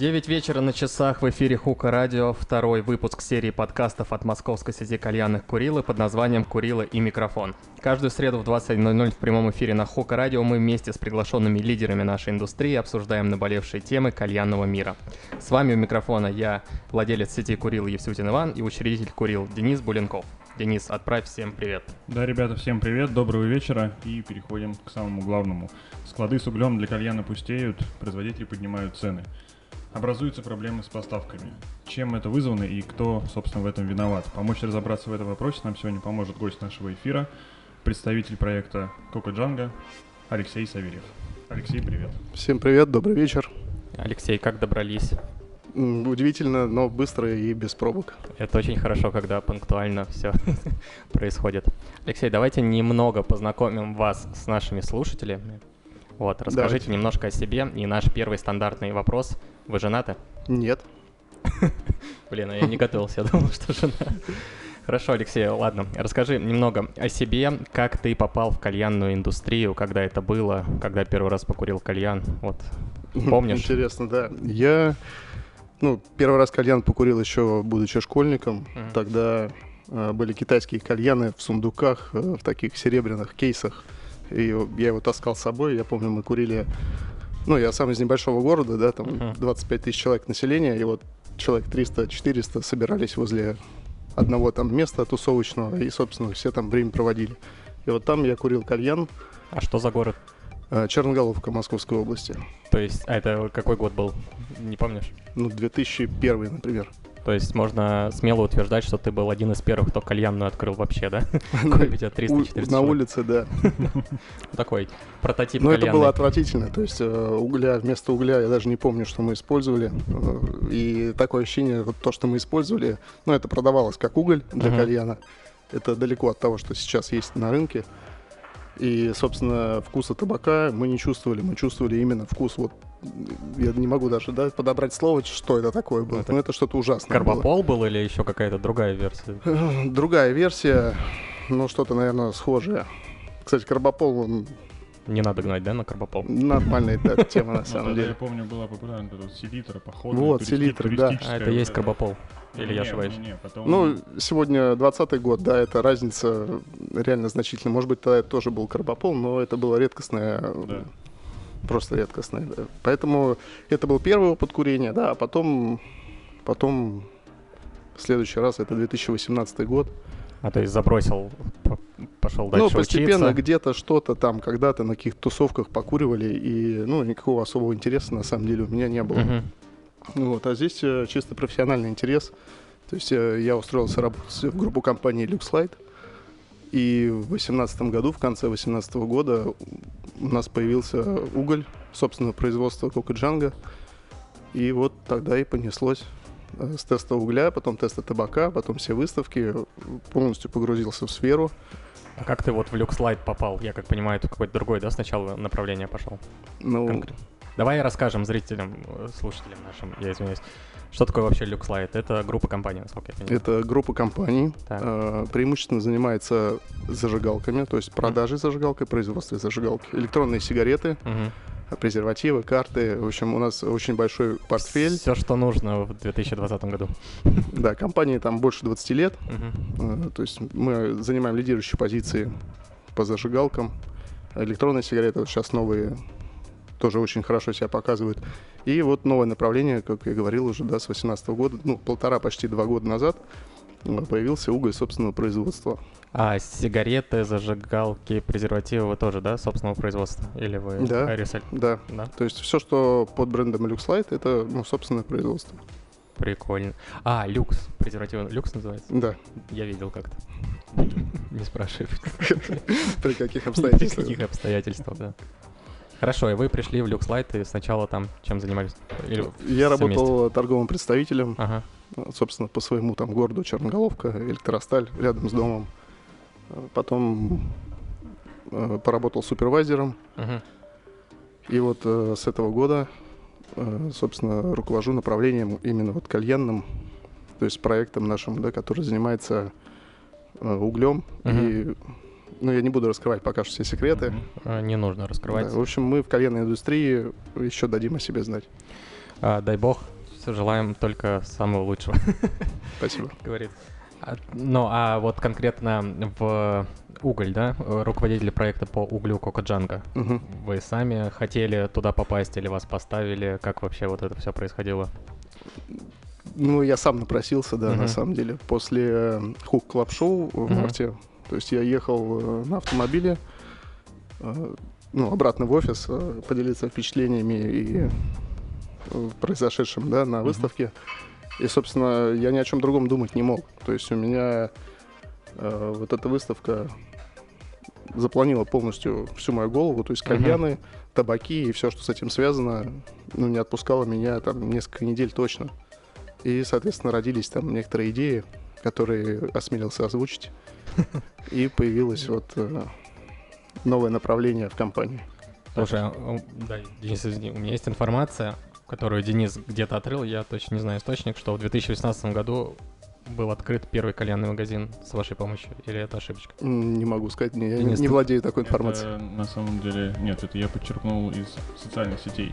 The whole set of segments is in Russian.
9 вечера на часах в эфире Хука Радио, второй выпуск серии подкастов от московской сети кальянных Курилы под названием «Курила и микрофон». Каждую среду в 21.00 в прямом эфире на Хука Радио мы вместе с приглашенными лидерами нашей индустрии обсуждаем наболевшие темы кальянного мира. С вами у микрофона я, владелец сети Курил Евсютин Иван и учредитель Курил Денис Буленков. Денис, отправь всем привет. Да, ребята, всем привет, доброго вечера и переходим к самому главному. Склады с углем для кальяна пустеют, производители поднимают цены – Образуются проблемы с поставками. Чем это вызвано и кто, собственно, в этом виноват? Помочь разобраться в этом вопросе нам сегодня поможет гость нашего эфира, представитель проекта Кока Джанга Алексей Савельев. Алексей, привет. Всем привет, добрый вечер. Алексей, как добрались? Удивительно, но быстро и без пробок. Это очень хорошо, когда пунктуально все происходит. Алексей, давайте немного познакомим вас с нашими слушателями. Вот, расскажите Давайте. немножко о себе. И наш первый стандартный вопрос. Вы женаты? Нет. Блин, а я не готовился, я думал, что жена. Хорошо, Алексей, ладно. Расскажи немного о себе, как ты попал в кальянную индустрию, когда это было, когда первый раз покурил кальян, вот, помнишь? Интересно, да. Я, ну, первый раз кальян покурил еще будучи школьником, uh-huh. тогда э, были китайские кальяны в сундуках, э, в таких серебряных кейсах, и я его таскал с собой. Я помню, мы курили... Ну, я сам из небольшого города, да, там uh-huh. 25 тысяч человек населения, и вот человек 300-400 собирались возле одного там места тусовочного, и, собственно, все там время проводили. И вот там я курил кальян. А что за город? Э, Черноголовка Московской области. То есть, а это какой год был? Не помнишь? Ну, 2001, например. То есть можно смело утверждать, что ты был один из первых, кто кальянную открыл вообще, да? Тебя 300-400 На улице, да. Такой прототип Ну, это было отвратительно. То есть э, угля, вместо угля я даже не помню, что мы использовали. Э, и такое ощущение, вот то, что мы использовали, ну, это продавалось как уголь для кальяна. Это далеко от того, что сейчас есть на рынке. И, собственно, вкуса табака мы не чувствовали. Мы чувствовали именно вкус вот я не могу даже да, подобрать слово, что это такое было. Это, Но это что-то ужасное. Карбопол было. был или еще какая-то другая версия? Другая версия, ну что-то, наверное, схожее. Кстати, карбопол, он не надо гнать, да, на карбопол? Нормальная да, тема, на самом деле. Я помню, была популярна эта селитра, походу. Вот, селитра, да. А это есть карбопол? Или я ошибаюсь? Ну, сегодня 20 год, да, это разница реально значительная. Может быть, тогда это тоже был карбопол, но это было редкостное просто редкостное. Да. Поэтому это был первый опыт курения, да, а потом, потом в следующий раз это 2018 год. А то есть забросил, пошел дальше Ну, постепенно учиться. где-то что-то там, когда-то на каких-то тусовках покуривали, и, ну, никакого особого интереса на самом деле у меня не было. Uh-huh. Вот, а здесь э, чисто профессиональный интерес. То есть э, я устроился работать в группу компании LuxLight, и в 2018 году, в конце 2018 года, у нас появился уголь собственного производства Кокоджанга. И вот тогда и понеслось э, с теста угля, потом теста табака, потом все выставки, полностью погрузился в сферу. А как ты вот в люкслайд попал? Я как понимаю, это какое-то другое, да, сначала направление пошел? Ну, Конкрет. Давай расскажем зрителям, э, слушателям нашим, я извиняюсь, что такое вообще LuxLight? Это группа компаний, насколько я понимаю. Это группа компаний. Э, преимущественно занимается зажигалками, то есть продажей зажигалки, производством зажигалки. Электронные сигареты, угу. презервативы, карты. В общем, у нас очень большой портфель. Все, что нужно в 2020 году. Да, компании там больше 20 лет. Угу. То есть мы занимаем лидирующие позиции по зажигалкам. Электронные сигареты, вот сейчас новые тоже очень хорошо себя показывают. И вот новое направление, как я говорил уже, да, с 2018 года, ну, полтора, почти два года назад э, появился уголь собственного производства. А сигареты, зажигалки, презервативы вы тоже, да, собственного производства? Или вы да, ресель? Да. да. То есть все, что под брендом LuxLight, это ну, собственное производство. Прикольно. А, люкс. Презерватив люкс называется? Да. Я видел как-то. Не спрашивай. При каких обстоятельствах? При каких обстоятельствах, да. Хорошо, и вы пришли в Люкслайт и сначала там чем занимались? Или Я работал вместе? торговым представителем, ага. собственно, по своему там городу Черноголовка, Электросталь, рядом с домом. Потом э, поработал супервайзером. Ага. И вот э, с этого года, э, собственно, руковожу направлением именно вот кальянным, то есть проектом нашим, да, который занимается э, углем ага. и ну, я не буду раскрывать пока что все секреты. Не нужно раскрывать. Да, в общем, мы в кальянной индустрии еще дадим о себе знать. А, дай бог, желаем только самого лучшего. Спасибо. Говорит. А, ну, а вот конкретно в уголь, да, руководитель проекта по углю Кокоджанга. Мгм. Вы сами хотели туда попасть или вас поставили? Как вообще вот это все происходило? Ну, я сам напросился, да, Мгм. на самом деле. После Hookah Club Show в Мгм. марте, то есть я ехал э, на автомобиле, э, ну, обратно в офис, э, поделиться впечатлениями и произошедшим, да, на выставке. И, собственно, я ни о чем другом думать не мог. То есть у меня э, вот эта выставка заполонила полностью всю мою голову, то есть кальяны, табаки и все, что с этим связано, ну, не отпускало меня там несколько недель точно. И, соответственно, родились там некоторые идеи, которые осмелился озвучить. И появилось вот э, новое направление в компании. Слушай, а, у- да, Денис, извини, у меня есть информация, которую Денис где-то отрыл, я точно не знаю источник, что в 2018 году был открыт первый кальянный магазин с вашей помощью, или это ошибочка? Не могу сказать, не, я не- Денис, не ты- владею такой информацией. Это на самом деле... Нет, это я подчеркнул из социальных сетей.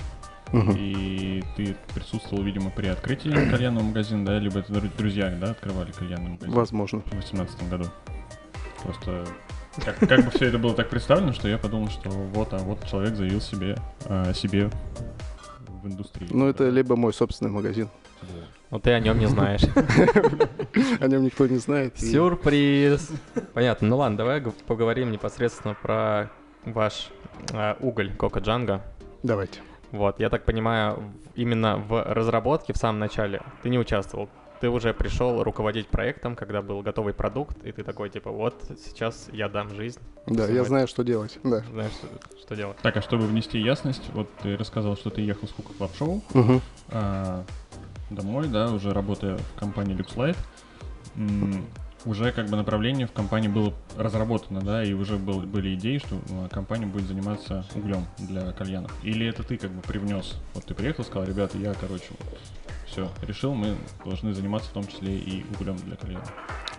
Мгм. И ты присутствовал, видимо, при открытии кальянного магазина, да? Либо это дру- друзья, да, открывали кальянный магазин Возможно. в 2018 году. Просто как, как бы все это было так представлено, что я подумал, что вот, а вот человек заявил себе, а, себе в индустрии. Ну, это либо мой собственный магазин. Ну ты о нем не знаешь. О нем никто не знает. Сюрприз! Понятно. Ну ладно, давай поговорим непосредственно про ваш а, уголь Coco Django. Давайте. Вот, я так понимаю, в- именно в разработке в самом начале ты не участвовал. Ты уже пришел руководить проектом, когда был готовый продукт, и ты такой, типа, вот сейчас я дам жизнь, Да, я знаю, что делать. Да. знаешь, что, что делать. Так, а чтобы внести ясность, вот ты рассказал, что ты ехал с Hookah Club Show Мгм. а, домой, да, уже работая в компании LuxLight. Уже как бы направление в компании было разработано, да, и уже был, были идеи, что а, компания будет заниматься углем для кальянов. Или это ты как бы привнес? Вот ты приехал, сказал, ребята, я, короче, все, решил, мы должны заниматься в том числе и углем для кальянов.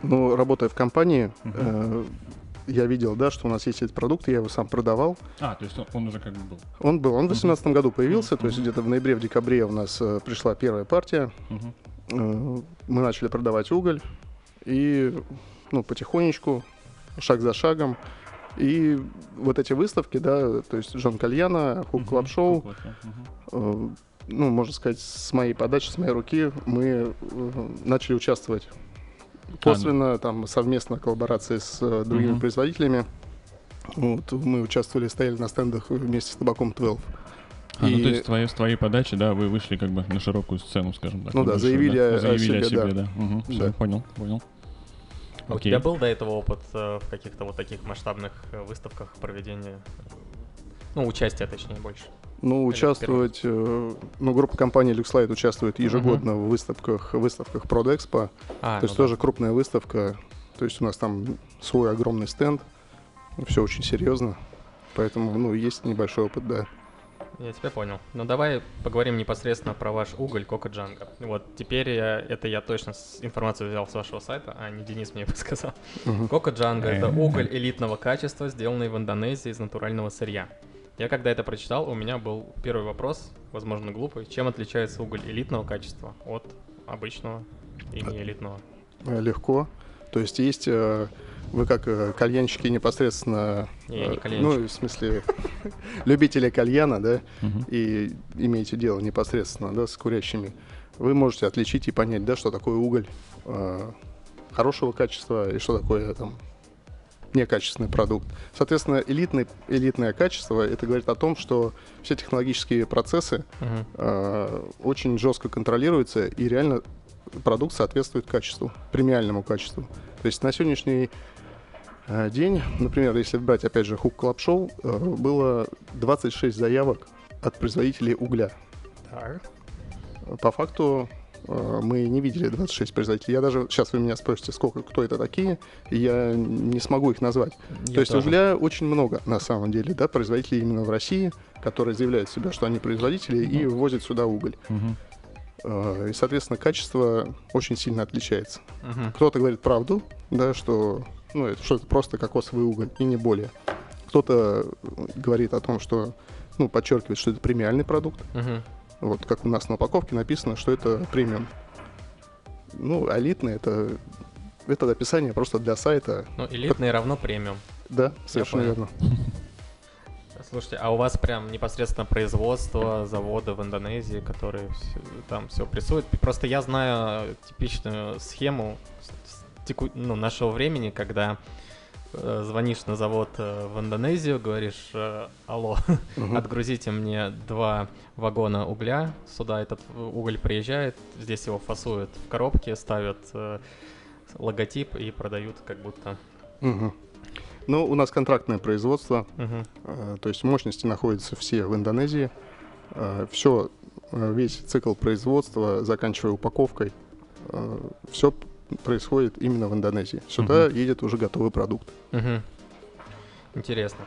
Ну, работая в компании, э, я видел, да, что у нас есть этот продукт, я его сам продавал. А, то есть он, он уже как бы был. Он был, он в Мгм. 2018 году появился, то есть где-то в ноябре, в декабре у нас э, пришла первая партия. Э, мы начали продавать уголь и, ну, потихонечку, шаг за шагом. И вот эти выставки, да, то есть John Calliano, Hookah Club Show, э, ну, можно сказать, с моей подачи, с моей руки мы э, начали участвовать косвенно, там, совместно коллаборации с э, другими Мгм. производителями. Вот, мы участвовали, стояли на стендах вместе с табаком 12. А, ну И- то есть твоей, с твоей подачи, да, вы вышли как бы на широкую сцену, скажем так. Ну на да, большую, заявили о- о заявили себе, да. Мгм, всё, Да. понял, понял. А У тебя был до этого опыт э, в каких-то вот таких масштабных э, выставках проведения? Ну, участия, точнее, больше. Ну, участвовать, э, ну, группа компаний LuxLight участвует ежегодно в выставках, выставках Продexpo. А, то есть ну да. тоже крупная выставка. То есть у нас там свой огромный стенд. Все очень серьезно. Поэтому, ну, есть небольшой опыт, да. Я тебя понял. Ну давай поговорим непосредственно про ваш уголь Кока Джанга. Вот теперь я, это я точно с информацию взял с вашего сайта, а не Денис мне сказал. Мгм. Кока Джанга это уголь элитного качества, сделанный в Индонезии из натурального сырья. Я когда это прочитал, у меня был первый вопрос, возможно глупый. Чем отличается уголь элитного качества от обычного и не элитного? Э, Легко. То есть есть э, вы как э, кальянщики непосредственно... Не, я не э, кальянщик. Ну, в смысле, любители кальяна, да, и имеете дело непосредственно, да, с курящими, вы можете отличить и понять, да, что такое уголь э, хорошего качества и что такое там некачественный продукт. Соответственно, элитный, элитное качество, это говорит о том, что все технологические процессы Мгм. э, очень жестко контролируются и реально продукт соответствует качеству, премиальному качеству. То есть на сегодняшний день, например, если брать опять же Club Show, э, было 26 заявок от производителей угля. Так. По факту э, мы не видели 26 производителей. Я даже, сейчас вы меня спросите, сколько, кто это такие, и я не смогу их назвать. Я То есть тоже. угля очень много на самом деле, да, производителей именно в России, которые заявляют себя, что они производители и ввозят сюда уголь. Э, И, соответственно, качество очень сильно отличается. Мгм. Кто-то говорит правду, да, что, ну, это, что это просто кокосовый уголь и не более. Кто-то э, говорит о том, что, ну, подчеркивает, что это премиальный продукт. Мгм. Вот как у нас на упаковке написано, что это премиум. Ну, элитный это, это описание просто для сайта. Ну, элитный равно премиум. Да, совершенно верно. Слушайте, а у вас прям непосредственно производство завода в Индонезии, которые там все прессуют? Просто я знаю типичную схему теку, ну, нашего времени, когда э, звонишь на завод э, в Индонезию, говоришь, э, алло, угу. отгрузите мне два вагона угля, сюда этот уголь приезжает, здесь его фасуют в коробке, ставят э, логотип и продают как будто... Угу. Ну, у нас контрактное производство, uh-huh. то есть мощности находятся все в Индонезии. Э, все, э, весь цикл производства, заканчивая упаковкой, все происходит именно в Индонезии. Сюда uh-huh. едет уже готовый продукт. Uh-huh. Интересно.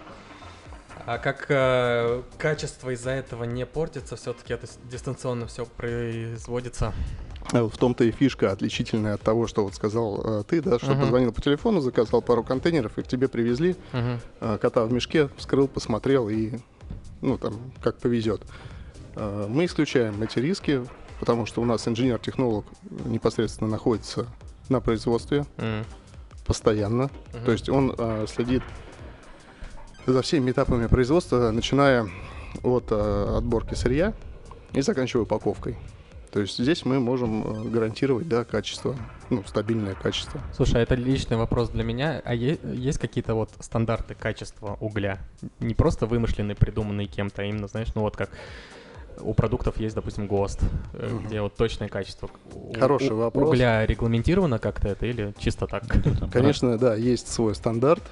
А как э, качество из-за этого не портится, все-таки это дистанционно все производится? Э, в том-то и фишка отличительная от того, что вот сказал э, ты, да, что uh-huh. позвонил по телефону, заказал пару контейнеров, и к тебе привезли, uh-huh. э, кота в мешке, вскрыл, посмотрел и, ну, там, как повезет. Э, мы исключаем эти риски, потому что у нас инженер-технолог непосредственно находится на производстве uh-huh. постоянно, uh-huh. то есть он э, следит за всеми этапами производства, начиная от э, отборки сырья и заканчивая упаковкой. То есть здесь мы можем э, гарантировать, да, качество, ну, стабильное качество. Слушай, а это личный вопрос для меня. А е- есть какие-то вот стандарты качества угля? Не просто вымышленные, придуманные кем-то, а именно, знаешь, ну вот как у продуктов есть, допустим, ГОСТ, угу. где вот точное качество. Хороший у, вопрос. Угля регламентировано как-то это или чисто так? Конечно, да, есть свой стандарт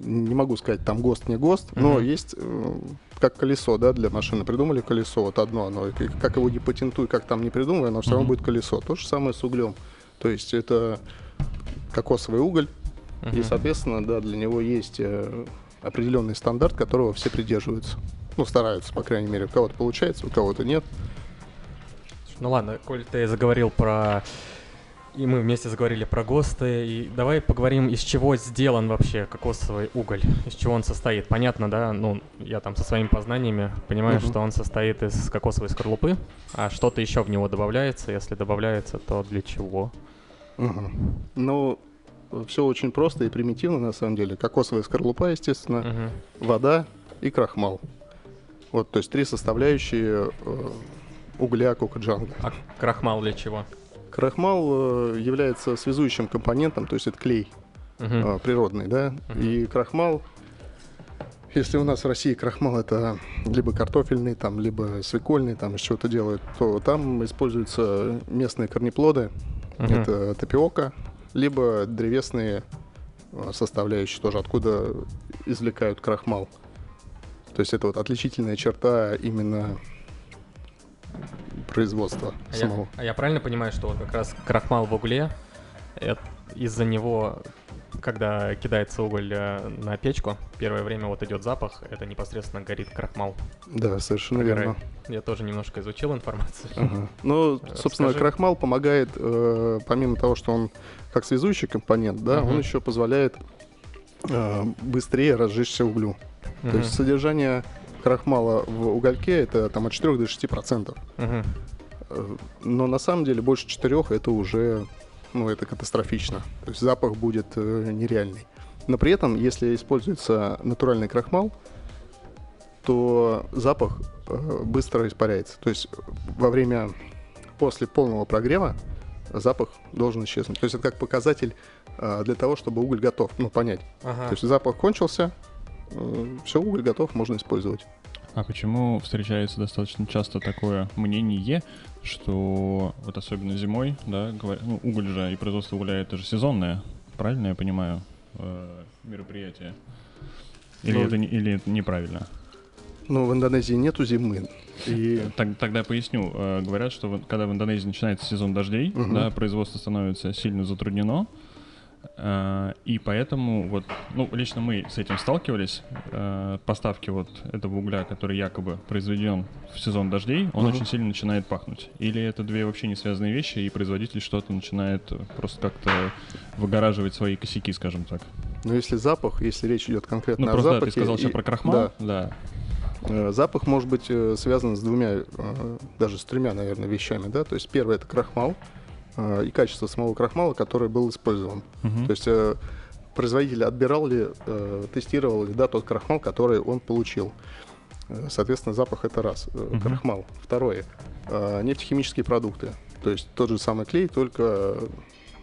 не могу сказать, там ГОСТ, не ГОСТ, mm-hmm. но есть э, как колесо, да, для машины. Придумали колесо, вот одно оно. Как его не патентуй, как там не придумай, оно все равно будет колесо. То же самое с углем. То есть это кокосовый уголь, и, соответственно, да, для него есть э, определенный стандарт, которого все придерживаются. Ну, стараются, по крайней мере. У кого-то получается, у кого-то нет. Ну ладно, коль ты заговорил про и мы вместе заговорили про ГОСТы. И давай поговорим, из чего сделан вообще кокосовый уголь, из чего он состоит. Понятно, да? Ну, я там со своими познаниями понимаю, uh-huh. что он состоит из кокосовой скорлупы, а что-то еще в него добавляется. Если добавляется, то для чего? Uh-huh. Ну, все очень просто и примитивно на самом деле. Кокосовая скорлупа, естественно, uh-huh. вода и крахмал. Вот, то есть три составляющие э, угля кокоджанга. А крахмал для чего? Крахмал э, является связующим компонентом, то есть это клей uh-huh. природный, да, uh-huh. и крахмал если у нас в России крахмал это либо картофельный, там, либо свекольный, там из чего-то делают, то там используются местные корнеплоды, uh-huh. это тапиока, либо древесные э, составляющие тоже, откуда извлекают крахмал. То есть это вот отличительная черта именно производства а самого. Я, а я правильно понимаю, что вот как раз крахмал в угле, из-за него, когда кидается уголь э, на печку, первое время вот идет запах, это непосредственно горит крахмал. Да, совершенно Прогорает. верно. Я тоже немножко изучил информацию. Ага. Ну, э, собственно, крахмал помогает, э, помимо того, что он как связующий компонент, да, uh он еще позволяет э, быстрее разжечься углю. Uh То есть содержание крахмала в угольке это там от 4 до 6 процентов. Угу. Но на самом деле больше 4 это уже, ну, это катастрофично. То есть запах будет э, нереальный. Но при этом, если используется натуральный крахмал, то запах э, быстро испаряется. То есть во время, после полного прогрева запах должен исчезнуть. То есть это как показатель для того, чтобы уголь готов, ну, понять. Ага. То есть запах кончился, все, уголь готов, можно использовать. А почему встречается достаточно часто такое мнение, что вот особенно зимой, да, говорят, ну, уголь же и производство угля это же сезонное, правильно я понимаю, э, мероприятие? Или, ну, это, или это неправильно? Ну, в Индонезии нету зимы. И... Так, тогда поясню. Э, говорят, что когда в Индонезии начинается сезон дождей, угу. да, производство становится сильно затруднено, Э, и поэтому вот, ну, лично мы с этим сталкивались. Э, поставки вот этого угля, который якобы произведен в сезон дождей, он uh-huh. очень сильно начинает пахнуть. Или это две вообще не связанные вещи, и производитель что-то начинает просто как-то выгораживать свои косяки, скажем так. Ну, если запах, если речь идет конкретно ну, о просто, запахе... ты сказал и... сейчас про крахмал, да. да. Э, запах может быть э, связан с двумя, э, даже с тремя, наверное, вещами, да. То есть первое это крахмал и качество самого крахмала, который был использован. Uh-huh. То есть производитель отбирал ли, тестировал ли, да, тот крахмал, который он получил. Соответственно, запах это раз, uh-huh. крахмал. Второе, нефтехимические продукты. То есть тот же самый клей, только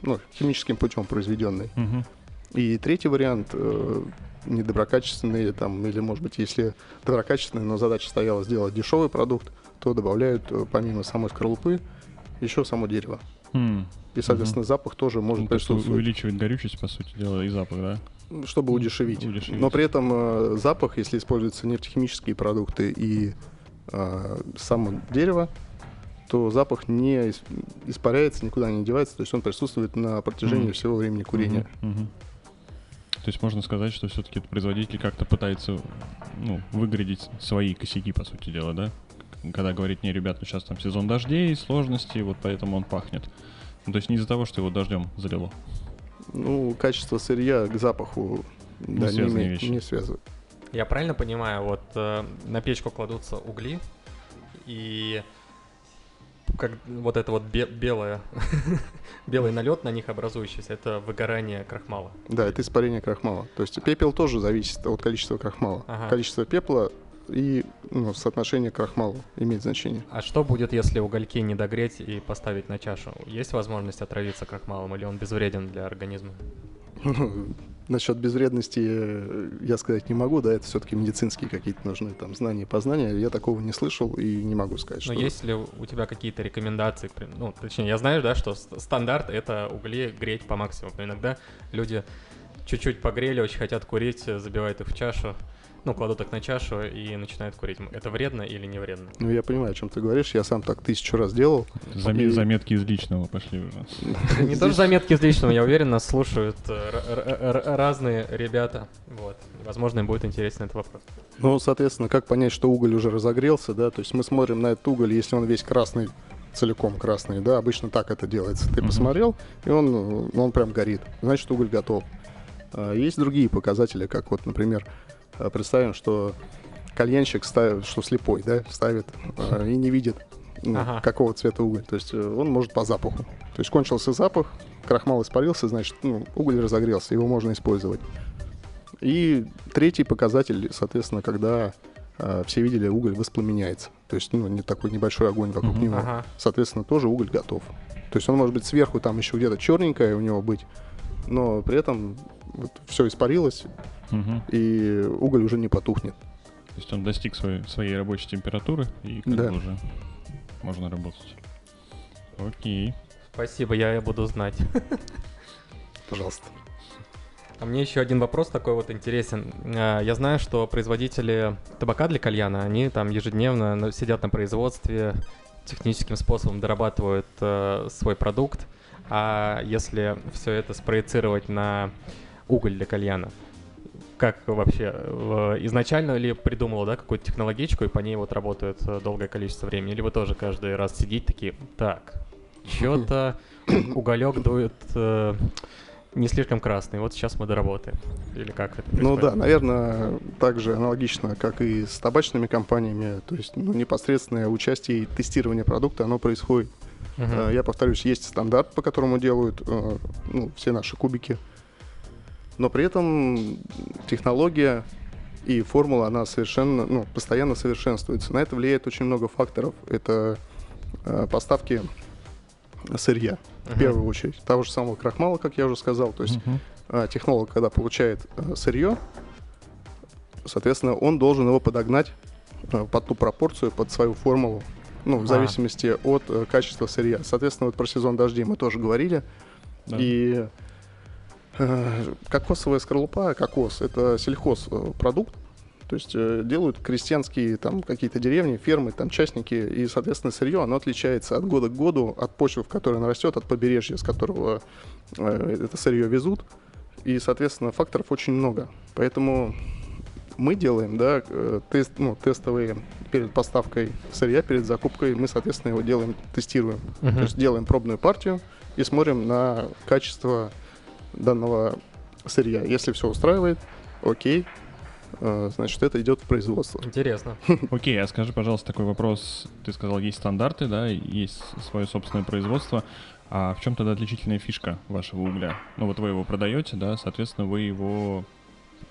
ну, химическим путем произведенный. Uh-huh. И третий вариант недоброкачественные, там, или, может быть, если доброкачественные, но задача стояла сделать дешевый продукт, то добавляют э, помимо самой скорлупы еще само дерево. Mm. И, соответственно, mm-hmm. запах тоже может ну, присутствовать. увеличивать горючесть, по сути дела, и запах, да? Чтобы удешевить. удешевить. Но при этом э, запах, если используются нефтехимические продукты и э, само дерево, то запах не испаряется, никуда не девается, то есть он присутствует на протяжении mm-hmm. всего времени курения. Mm-hmm. То есть можно сказать, что все-таки производитель как-то пытается ну, выградить свои косяки, по сути дела, да? Когда говорит, не, ребят, ну сейчас там сезон дождей, сложности, вот поэтому он пахнет. Ну, то есть не из-за того, что его дождем залило. Ну, качество сырья к запаху не да, не, вещи. не связывают. Я правильно понимаю, вот э, на печку кладутся угли, и как вот это вот бе- белое, белый налет на них образующийся, это выгорание крахмала. Да, это испарение крахмала. То есть пепел тоже зависит от количества крахмала. Ага. Количество пепла и ну, соотношение крахмала имеет значение. А что будет, если угольки не догреть и поставить на чашу? Есть возможность отравиться крахмалом или он безвреден для организма? Насчет безвредности э, я сказать не могу, да, это все-таки медицинские какие-то нужны там знания, познания. Я такого не слышал и не могу сказать, что... Но есть ли у тебя какие-то рекомендации? Ну, точнее, я знаю, да, что стандарт — это угли греть по максимуму. Но иногда люди чуть-чуть погрели, очень хотят курить, забивают их в чашу ну, кладут так на чашу и начинают курить. Это вредно или не вредно? Ну, я понимаю, о чем ты говоришь. Я сам так тысячу раз делал. Заме- и... Заметки из личного пошли уже. Не тоже заметки из личного, я уверен, нас слушают э, разные ребята. Вот. Возможно, им будет интересен этот вопрос. Ну, соответственно, как понять, что уголь уже разогрелся, да? То есть мы смотрим на этот уголь, если он весь красный, целиком красный, да, обычно так это делается. Ты посмотрел, и он, он прям горит. Значит, уголь готов. А, есть другие показатели, как вот, например, представим, что кальянщик ставит, что слепой, да, ставит э, и не видит, ну, ага. какого цвета уголь. То есть э, он может по запаху. То есть кончился запах, крахмал испарился, значит, ну, уголь разогрелся, его можно использовать. И третий показатель, соответственно, когда э, все видели, уголь воспламеняется. То есть, ну, не такой небольшой огонь вокруг него. Ага. Соответственно, тоже уголь готов. То есть он может быть сверху там еще где-то черненькое у него быть, но при этом вот, все испарилось, угу. и уголь уже не потухнет. То есть он достиг своей, своей рабочей температуры, и как да. бы уже можно работать. Окей. Спасибо, я буду знать. Пожалуйста. А мне еще один вопрос такой вот интересен. А, я знаю, что производители табака для кальяна, они там ежедневно сидят на производстве, техническим способом дорабатывают э, свой продукт. А если все это спроецировать на уголь для кальяна, как вообще изначально ли придумала, да, какую-то технологичку и по ней вот работают э, долгое количество времени, или вы тоже каждый раз сидите такие, так, что-то уголек дует э, не слишком красный, вот сейчас мы доработаем, или как это происходит? Ну да, наверное, так же аналогично, как и с табачными компаниями, то есть ну, непосредственное участие и тестирование продукта, оно происходит. Uh-huh. Я повторюсь, есть стандарт, по которому делают э, ну, все наши кубики, но при этом технология и формула, она совершенно, ну, постоянно совершенствуется. На это влияет очень много факторов. Это э, поставки сырья, uh-huh. в первую очередь. Того же самого крахмала, как я уже сказал. То есть uh-huh. э, технолог, когда получает э, сырье, соответственно, он должен его подогнать э, под ту пропорцию, под свою формулу, ну, в зависимости от э, качества сырья. Соответственно, вот про сезон дождей мы тоже говорили. Да. И Э, кокосовая скорлупа, кокос, это сельхозпродукт, то есть э, делают крестьянские там какие-то деревни, фермы, там частники, и, соответственно, сырье, оно отличается от года к году, от почвы, в которой оно растет, от побережья, с которого э, это сырье везут, и, соответственно, факторов очень много. Поэтому мы делаем, да, тест, ну, тестовые перед поставкой сырья, перед закупкой, мы, соответственно, его делаем, тестируем. Uh-huh. То есть делаем пробную партию и смотрим на качество данного сырья. Если все устраивает, окей, э, значит, это идет в производство. Интересно. Окей, а скажи, пожалуйста, такой вопрос. Ты сказал, есть стандарты, да, есть свое собственное производство. А в чем тогда отличительная фишка вашего угля? Ну вот вы его продаете, да, соответственно, вы его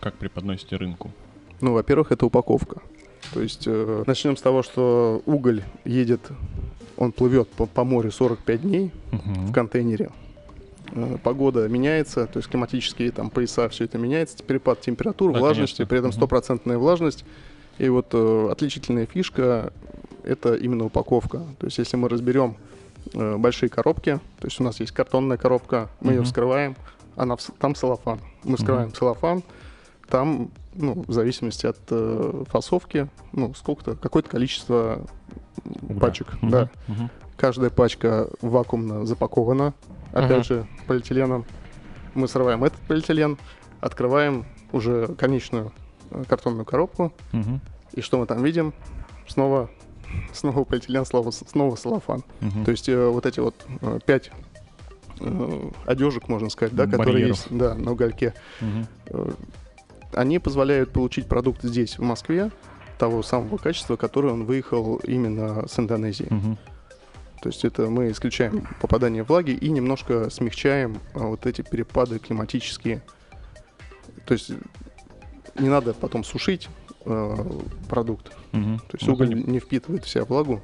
как преподносите рынку? Ну, во-первых, это упаковка. То есть э, начнем с того, что уголь едет, он плывет по, по морю 45 дней Мгм. в контейнере. Э, погода меняется, то есть климатические там пояса, все это меняется, перепад температур, Да, влажности, конечно. при этом стопроцентная влажность. И вот э, отличительная фишка это именно упаковка. То есть если мы разберем э, большие коробки, то есть у нас есть картонная коробка, мы ее Мгм. вскрываем, она в- там целлофан. Мы вскрываем целлофан, там, ну, в зависимости от э, фасовки, ну, сколько-то, какое-то количество Угля. пачек, Мгм. да. Мгм. Каждая пачка вакуумно запакована, опять Ага. же, полиэтиленом. Мы срываем этот полиэтилен, открываем уже конечную э, картонную коробку, Мгм. и что мы там видим? Снова, снова полиэтилен, снова, снова целлофан. Мгм. То есть э, вот эти вот э, пять э, одежек, можно сказать, да, которые есть да, на угольке, э, они позволяют получить продукт здесь, в Москве, того самого качества, которое он выехал именно с Индонезии. Мгм. То есть это мы исключаем попадание влаги и немножко смягчаем а, вот эти перепады климатические. То есть не надо потом сушить э, продукт. Мгм. То есть уголь не впитывает в себя влагу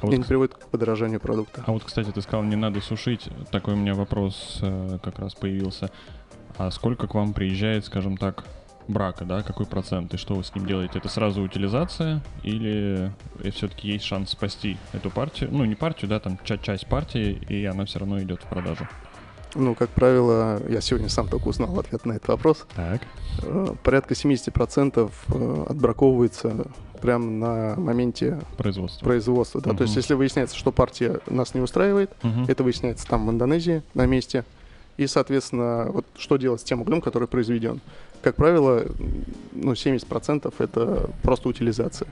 А вот, и не приводит к подорожанию продукта. а вот, кстати, ты сказал, не надо сушить. Такой у меня вопрос э, как раз появился. А сколько к вам приезжает, скажем так, брака, да? Какой процент? И что вы с ним делаете? Это сразу утилизация или все-таки есть шанс спасти эту партию? Ну, не партию, да, там ча- часть партии, и она все равно идет в продажу. Ну, как правило, я сегодня сам только узнал ответ на этот вопрос. Так. Э, Порядка 70% э, отбраковывается прямо на моменте Производство. производства. Да? То есть если выясняется, что партия нас не устраивает, Мгм. Это выясняется там в Индонезии на месте. И, соответственно, вот что делать с тем углем, который произведен? Как правило, ну, 70% это просто утилизация.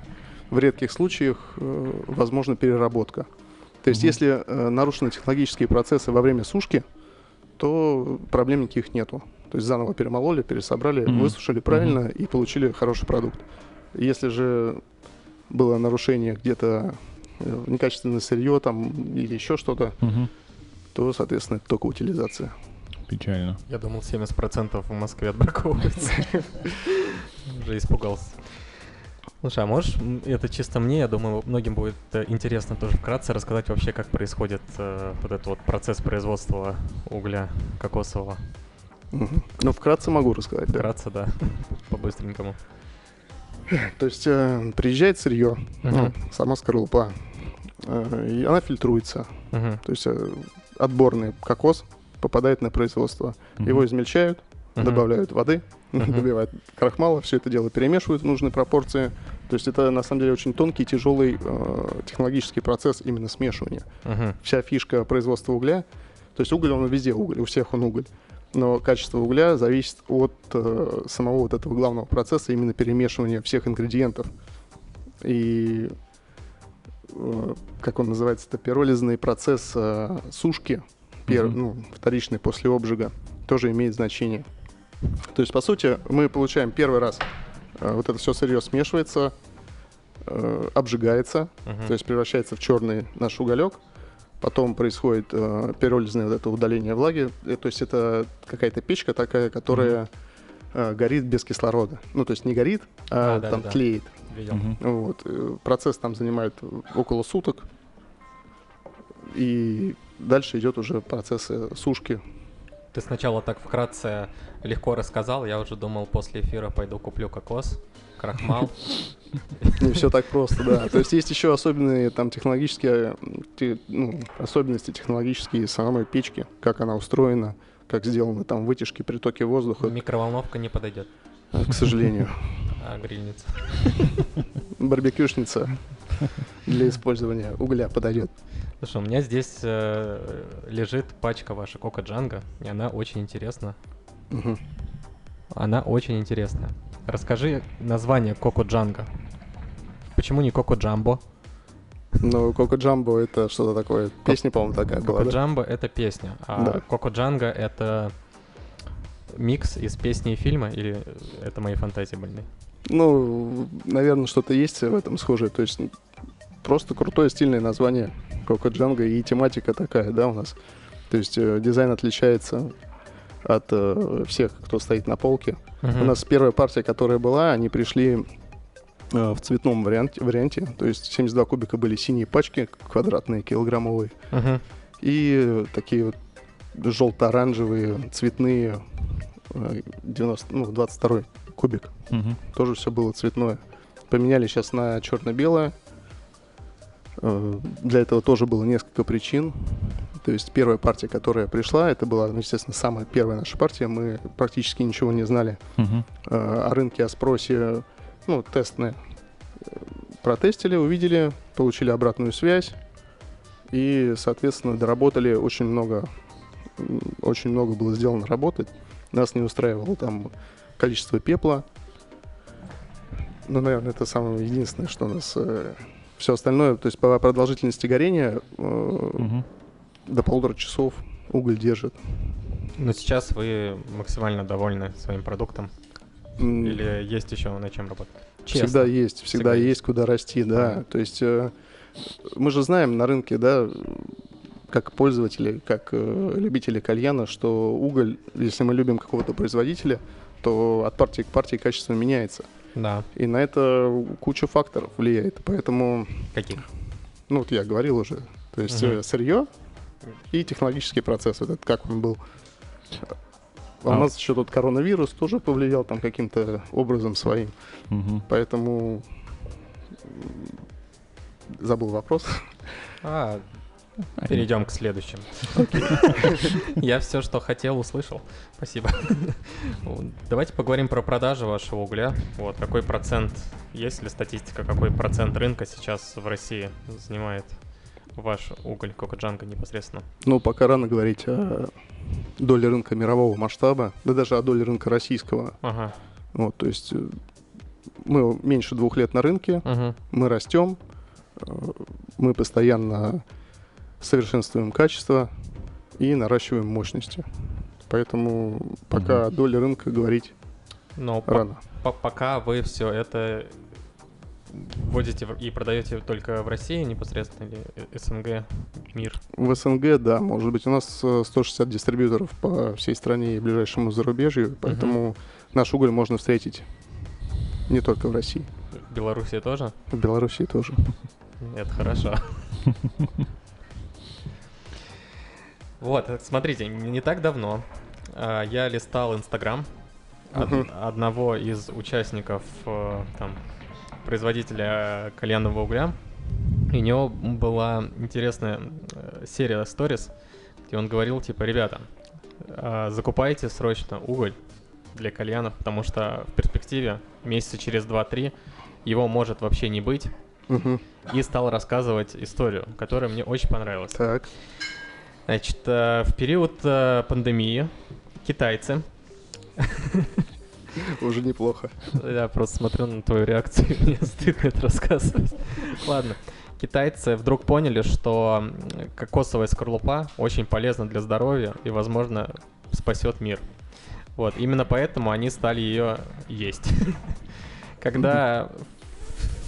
В редких случаях э, возможна переработка. То есть, Мгм. если э, нарушены технологические процессы во время сушки, то проблем никаких нету. То есть заново перемололи, пересобрали, Мгм. высушили правильно и получили хороший продукт. Если же было нарушение где-то э, некачественное сырье там или еще что-то, Мгм. то, соответственно, это только утилизация. Печально. Я думал, 70% в Москве отбраковывается. Уже испугался. Слушай, а можешь, это чисто мне, я думаю, многим будет э, интересно тоже вкратце рассказать вообще, как происходит э, вот этот вот процесс производства угля кокосового. Ну, вкратце могу рассказать, да. Вкратце, да, по-быстренькому. То есть э, приезжает сырье, ну, Мгм. сама скорлупа, э, и она фильтруется. Мгм. То есть э, отборный кокос попадает на производство. Его Мгм. измельчают, Мгм. добавляют воды, Мгм. добивают крахмала, все это дело перемешивают в нужной пропорции. То есть это на самом деле очень тонкий, тяжелый э, технологический процесс именно смешивания. Мгм. Вся фишка производства угля, то есть уголь, он везде уголь, у всех он уголь. Но качество угля зависит от э, самого вот этого главного процесса, именно перемешивания всех ингредиентов. И э, как он называется, это пиролизный процесс э, сушки, пер- ну, вторичный после обжига, тоже имеет значение. То есть, по сути, мы получаем первый раз э, вот это все сырье смешивается, э, обжигается, Мгм. то есть превращается в черный наш уголек. Потом происходит э, пиролизное вот это удаление влаги. Э, то есть это какая-то печка такая, которая э, горит без кислорода. Ну, то есть не горит, а, А, да, там да, да. тлеет. Видел. Мгм. Вот. э, Процесс там занимает около суток. И дальше идет уже процесс сушки. Ты сначала так вкратце легко рассказал, я уже думал, после эфира пойду куплю кокос, крахмал. Не все так просто, да. То есть есть еще особенные там технологические ну, особенности технологические самой печки, как она устроена, как сделаны там вытяжки, притоки воздуха, Микроволновка не подойдет, э, к сожалению. а грильница. Барбекюшница для использования угля подойдет. Слушай, у меня здесь э, лежит пачка ваша Кока Джанга, и она очень интересна. Мгм. Она очень интересная. Расскажи название Коко Джанга. Почему не Коко Джамбо? Ну, Коко Джамбо это что-то такое. Песня, по-моему, такая была. Коко да? Джамбо это песня, а Да. Коко Джанга это микс из песни и фильма, или это мои фантазии больные? Ну, наверное, что-то есть в этом схожее. То есть просто крутое стильное название Коко Джанго и тематика такая, да, у нас. То есть э, дизайн отличается от э, всех, кто стоит на полке. Uh-huh. У нас первая партия, которая была, они пришли э, в цветном варианте, варианте. То есть 72 кубика были синие пачки, квадратные, килограммовые. Uh-huh. И такие вот желто-оранжевые, цветные 90, ну, 22 кубик. Угу. Тоже все было цветное. Поменяли сейчас на черно-белое. Э, для этого тоже было несколько причин. То есть первая партия, которая пришла, это была, ну, естественно, самая первая наша партия. Мы практически ничего не знали uh о рынке, о спросе. Ну, тестные. Протестили, увидели, получили обратную связь. И, соответственно, доработали очень много, очень много было сделано работы. Нас не устраивало там количество пепла. Ну, наверное, это самое единственное, что нас... Все остальное, то есть по продолжительности горения угу. до полутора часов уголь держит. Но сейчас вы максимально довольны своим продуктом? Или есть еще над чем работать? Честно. Всегда есть, всегда, всегда есть, есть куда расти, да. Mm. То есть э, мы же знаем на рынке, да, как пользователи, как э, любители кальяна, что уголь, если мы любим какого-то производителя, то от партии к партии качество меняется. Да. И на это куча факторов влияет. Поэтому... Каких? Ну, вот я говорил уже. То есть угу. сырье и технологический процесс, вот этот, как он был. А, а у нас еще тут коронавирус тоже повлиял там каким-то образом своим. Угу. Поэтому забыл вопрос. А, Перейдем к следующему. Я все, что хотел, услышал. Спасибо. Давайте поговорим про продажи вашего угля. Вот какой процент, есть ли статистика, какой процент рынка сейчас в России занимает ваш уголь Кокоджанга непосредственно? Ну, пока рано говорить о доле рынка мирового масштаба, да даже о доле рынка российского. Ага. Вот, то есть э, мы меньше двух лет на рынке, ага. мы растем, э, мы постоянно совершенствуем качество и наращиваем мощности. Поэтому пока угу. доля рынка говорить Но рано. По пока вы все это вводите и продаете только в России непосредственно или СНГ, мир? В СНГ, да. Может быть, у нас 160 дистрибьюторов по всей стране и ближайшему зарубежью, поэтому угу. наш уголь можно встретить не только в России. В Белоруссии тоже? В Белоруссии тоже. Это хорошо. Вот, смотрите, не так давно э, я листал Инстаграм од- одного из участников э, там, производителя кальянного угля. И у него была интересная э, серия сторис, где он говорил, типа, ребята, э, закупайте срочно уголь для кальянов, потому что в перспективе месяца через 2-3 его может вообще не быть. Угу. И стал рассказывать историю, которая мне очень понравилась. Так. Значит, э, в период э, пандемии китайцы... Уже неплохо. Я просто смотрю на твою реакцию, мне стыдно это рассказывать. Ладно. Китайцы вдруг поняли, что кокосовая скорлупа очень полезна для здоровья и, возможно, спасет мир. Вот, именно поэтому они стали ее есть. Когда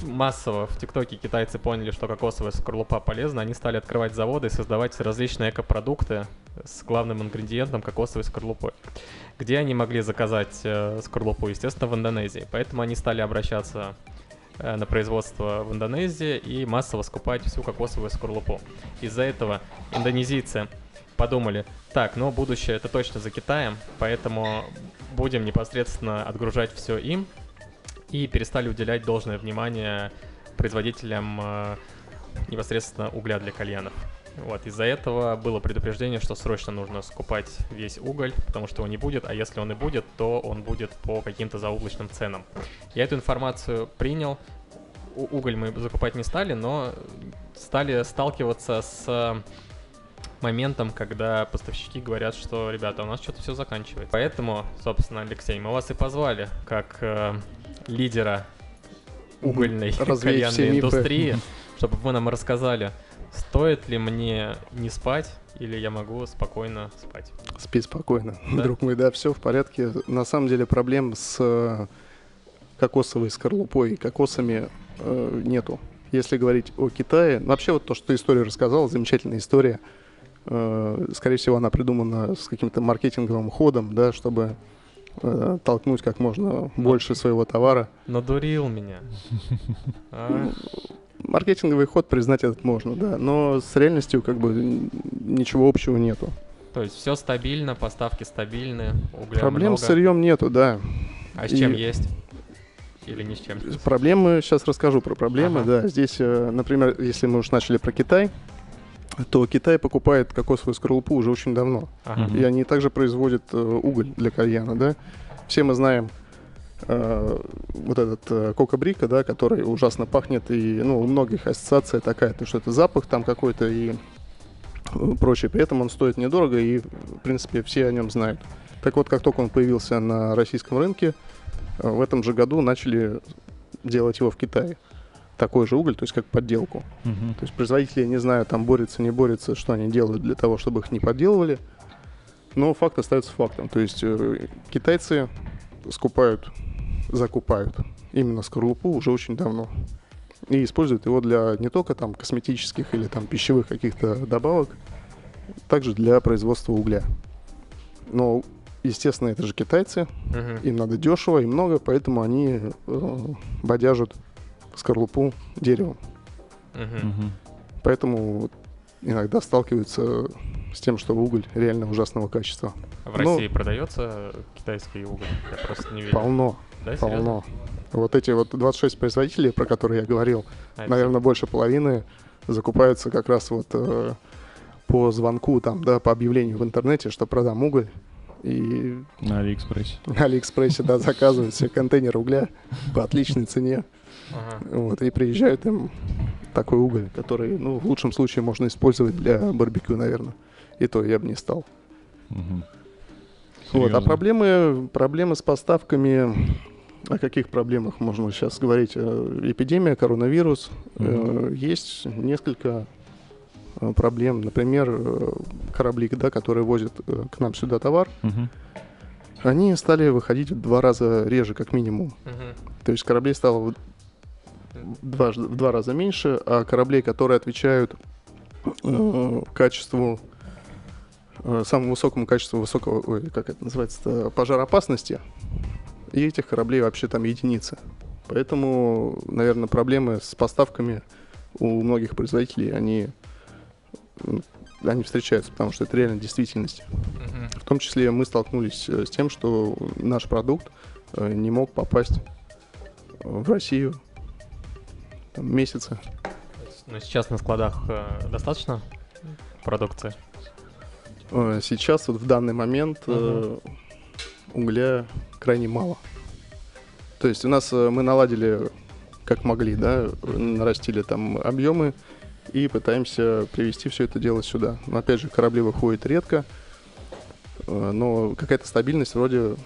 массово в ТикТоке китайцы поняли, что кокосовая скорлупа полезна, они стали открывать заводы и создавать различные экопродукты с главным ингредиентом кокосовой скорлупой. Где они могли заказать э, скорлупу? Естественно, в Индонезии. Поэтому они стали обращаться э, на производство в Индонезии и массово скупать всю кокосовую скорлупу. Из-за этого индонезийцы подумали, так, ну будущее это точно за Китаем, поэтому будем непосредственно отгружать все им, и перестали уделять должное внимание производителям э, непосредственно угля для кальянов. Вот, из-за этого было предупреждение, что срочно нужно скупать весь уголь, потому что его не будет, а если он и будет, то он будет по каким-то заоблачным ценам. Я эту информацию принял, У- уголь мы закупать не стали, но стали сталкиваться с моментом, когда поставщики говорят, что, ребята, у нас что-то все заканчивается. Поэтому, собственно, Алексей, мы вас и позвали как э, лидера угольной кальянной индустрии, чтобы вы нам рассказали, Стоит ли мне не спать или я могу спокойно спать? Спи спокойно, да? друг мой, да, все в порядке. На самом деле проблем с э, кокосовой скорлупой и кокосами э, нету. Если говорить о Китае, вообще вот то, что ты историю рассказал, замечательная история. Э, скорее всего, она придумана с каким-то маркетинговым ходом, да, чтобы э, толкнуть как можно больше своего товара. Надурил меня. А? Маркетинговый ход признать этот можно, да, но с реальностью как бы ничего общего нету. То есть все стабильно, поставки стабильные, угля Проблем много. с сырьем нету, да. А с чем И... есть? Или ни с чем? Проблемы, сейчас расскажу про проблемы, ага. да. Здесь, э, например, если мы уж начали про Китай, то Китай покупает кокосовую скорлупу уже очень давно. Ага. И они также производят э, уголь для кальяна, да. Все мы знаем э, вот этот э, кока-брика, да, который ужасно пахнет, и ну, у многих ассоциация такая, то, что это запах там какой-то и прочее. При этом он стоит недорого, и, в принципе, все о нем знают. Так вот, как только он появился на российском рынке, э, в этом же году начали делать его в Китае. Такой же уголь, то есть как подделку. Uh-huh. То есть производители, я не знаю, там борются, не борются, что они делают для того, чтобы их не подделывали. Но факт остается фактом. То есть э, китайцы скупают закупают именно скорлупу уже очень давно. И используют его для не только там косметических или там пищевых каких-то добавок, также для производства угля. Но, естественно, это же китайцы, uh-huh. им надо дешево и много, поэтому они э, бодяжат скорлупу деревом. Uh-huh. Поэтому иногда сталкиваются с тем, что уголь реально ужасного качества. В Но... России продается китайский уголь? Я просто не видел. Полно. Да, Полно. Вот эти вот 26 производителей, про которые я говорил, а наверное, больше половины закупаются как раз вот э, по звонку, там, да, по объявлению в интернете, что продам уголь. И... На Алиэкспрессе. На Алиэкспрессе, да, заказывают себе контейнер угля по отличной цене. Вот, и приезжают им такой уголь, который, ну, в лучшем случае можно использовать для барбекю, наверное. И то я бы не стал. Вот, а проблемы, проблемы с поставками о каких проблемах можно сейчас говорить? Э, эпидемия, коронавирус. Mm-hmm. Есть несколько э, проблем. Например, корабли, да, которые возят к нам сюда товар, mm-hmm. они стали выходить в два раза реже, как минимум. Mm-hmm. То есть кораблей стало два, в два раза меньше, а кораблей, которые отвечают э, качеству самому высокому качеству высокого, ой, как это называется, пожароопасности, и этих кораблей вообще там единицы. Поэтому, наверное, проблемы с поставками у многих производителей, они, они встречаются, потому что это реально действительность. Uh-huh. В том числе мы столкнулись э, с тем, что наш продукт э, не мог попасть в Россию там, месяцы. Но сейчас на складах э, достаточно продукции? Сейчас вот в данный момент uh-huh. угля крайне мало. То есть у нас э, мы наладили как могли, да, нарастили там объемы и пытаемся привести все это дело сюда. Но опять же, корабли выходят редко, э, но какая-то стабильность вроде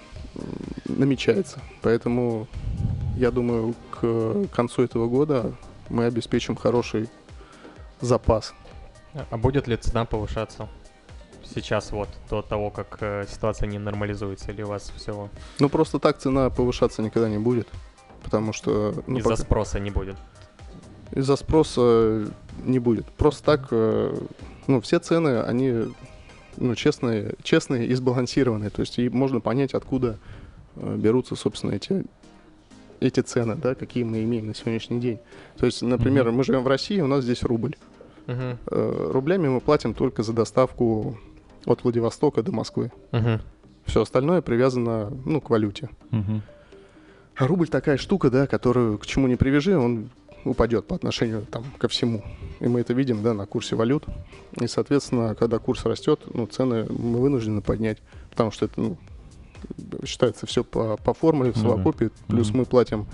намечается. Поэтому я думаю, к концу этого года мы обеспечим хороший запас. А будет ли цена повышаться? сейчас вот до того, как э, ситуация не нормализуется, или у вас все? Ну просто так цена повышаться никогда не будет, потому что ну, из-за пока... спроса не будет. Из-за спроса не будет. Просто так, э, ну все цены, они ну честные, честные и сбалансированные, то есть и можно понять, откуда э, берутся, собственно, эти эти цены, да, какие мы имеем на сегодняшний день. То есть, например, mm-hmm. мы живем в России, у нас здесь рубль. Uh-huh. Рублями мы платим только за доставку от Владивостока до Москвы. Угу. Все остальное привязано, ну, к валюте. Угу. А рубль такая штука, да, которую к чему не привяжи, он упадет по отношению там, ко всему. И мы это видим, да, на курсе валют. И, соответственно, когда курс растет, ну, цены мы вынуждены поднять, потому что это, ну, считается все по, по формуле, в совокупе. Mm-hmm. Плюс mm-hmm. мы платим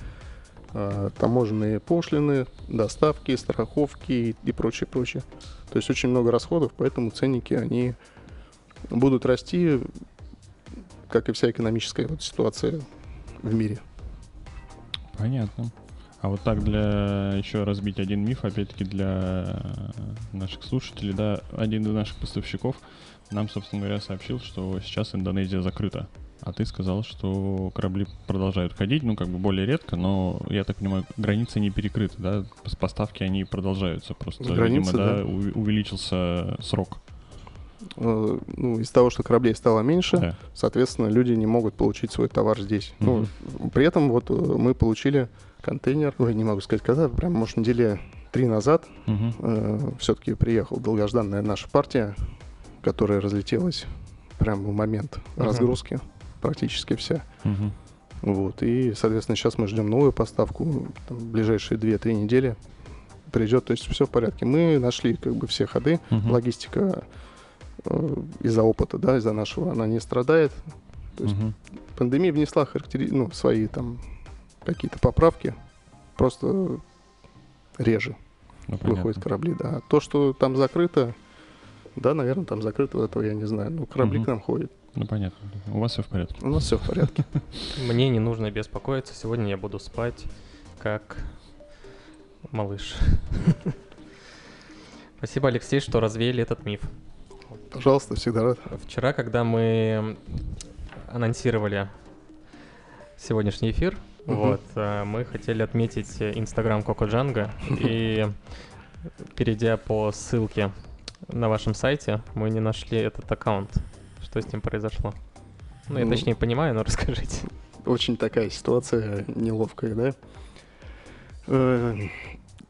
э, таможенные пошлины, доставки, страховки и, и прочее, прочее. То есть очень много расходов, поэтому ценники, они будут расти, как и вся экономическая вот ситуация в мире. Понятно. А вот так для еще разбить один миф, опять-таки для наших слушателей, да, один из наших поставщиков нам, собственно говоря, сообщил, что сейчас Индонезия закрыта. А ты сказал, что корабли продолжают ходить, ну, как бы более редко, но, я так понимаю, границы не перекрыты, да? Поставки, они продолжаются. Просто, Границы, видимо, да, да. увеличился срок. Э, Ну, из-за того, что кораблей стало меньше, Да. соответственно, люди не могут получить свой товар здесь. Мгм. Ну, при этом вот э, мы получили контейнер, ой, не могу сказать когда, прям, может, недели три назад Мгм. все-таки приехала долгожданная наша партия, которая разлетелась прямо в момент Мгм. разгрузки, практически вся. Мгм. Вот, и, соответственно, сейчас мы ждем новую поставку, там, ближайшие 2-3 недели придет, то есть все в порядке. Мы нашли как бы все ходы, Мгм. логистика э, из-за опыта, да, из-за нашего, она не страдает. То есть Мгм. пандемия внесла характери... ну, свои там какие-то поправки, просто реже Ну, понятно. выходят корабли, да. А То, что там закрыто, да, наверное, там закрыто, этого я не знаю. Ну, корабли Мгм. к нам ходят. Ну, понятно. У вас все в порядке. У нас все в порядке. Мне не нужно беспокоиться. Сегодня я буду спать как малыш. Спасибо, Алексей, что развеяли этот миф. Пожалуйста, всегда рад. Вчера, когда мы анонсировали сегодняшний эфир, Мгм. вот, э, мы хотели отметить Инстаграм Коко Джанго, и перейдя по ссылке на вашем сайте, мы не нашли этот аккаунт. Что с ним произошло? Ну, я Ну, точнее понимаю, но расскажите. Очень такая ситуация неловкая, да. Э,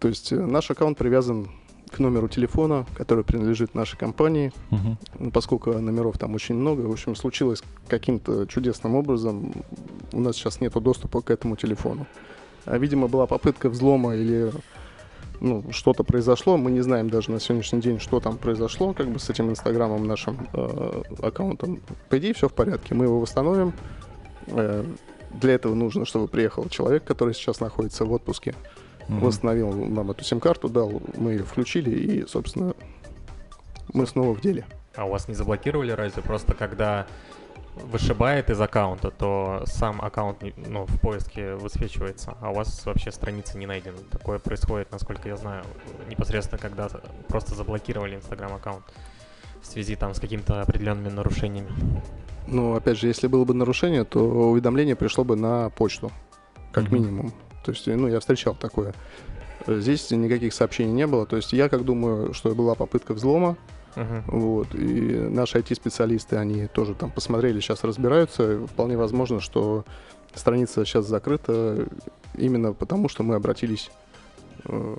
То есть э, наш аккаунт привязан к номеру телефона, который принадлежит нашей компании. Ну, Поскольку номеров там очень много, в общем, случилось каким-то чудесным образом, у нас сейчас нет доступа к этому телефону. А, видимо, была попытка взлома или ну, что-то произошло. Мы не знаем даже на сегодняшний день, что там произошло, как бы с этим инстаграмом нашим э, аккаунтом. По идее, все в порядке. Мы его восстановим. Э, для этого нужно, чтобы приехал человек, который сейчас находится в отпуске, Мгм. восстановил нам эту сим-карту, дал, мы ее включили, и, собственно, мы снова в деле. А у вас не заблокировали разве? Просто когда вышибает из аккаунта, то сам аккаунт ну, в поиске высвечивается, а у вас вообще страница не найдена. Такое происходит, насколько я знаю, непосредственно когда просто заблокировали Инстаграм аккаунт в связи там с какими-то определенными нарушениями. Но, опять же, если было бы нарушение, то уведомление пришло бы на почту, как Мгм. минимум. То есть, ну, я встречал такое. Здесь никаких сообщений не было. То есть я как думаю, что была попытка взлома, Мгм. вот, и наши IT-специалисты, они тоже там посмотрели, сейчас разбираются. Вполне возможно, что страница сейчас закрыта именно потому, что мы обратились э,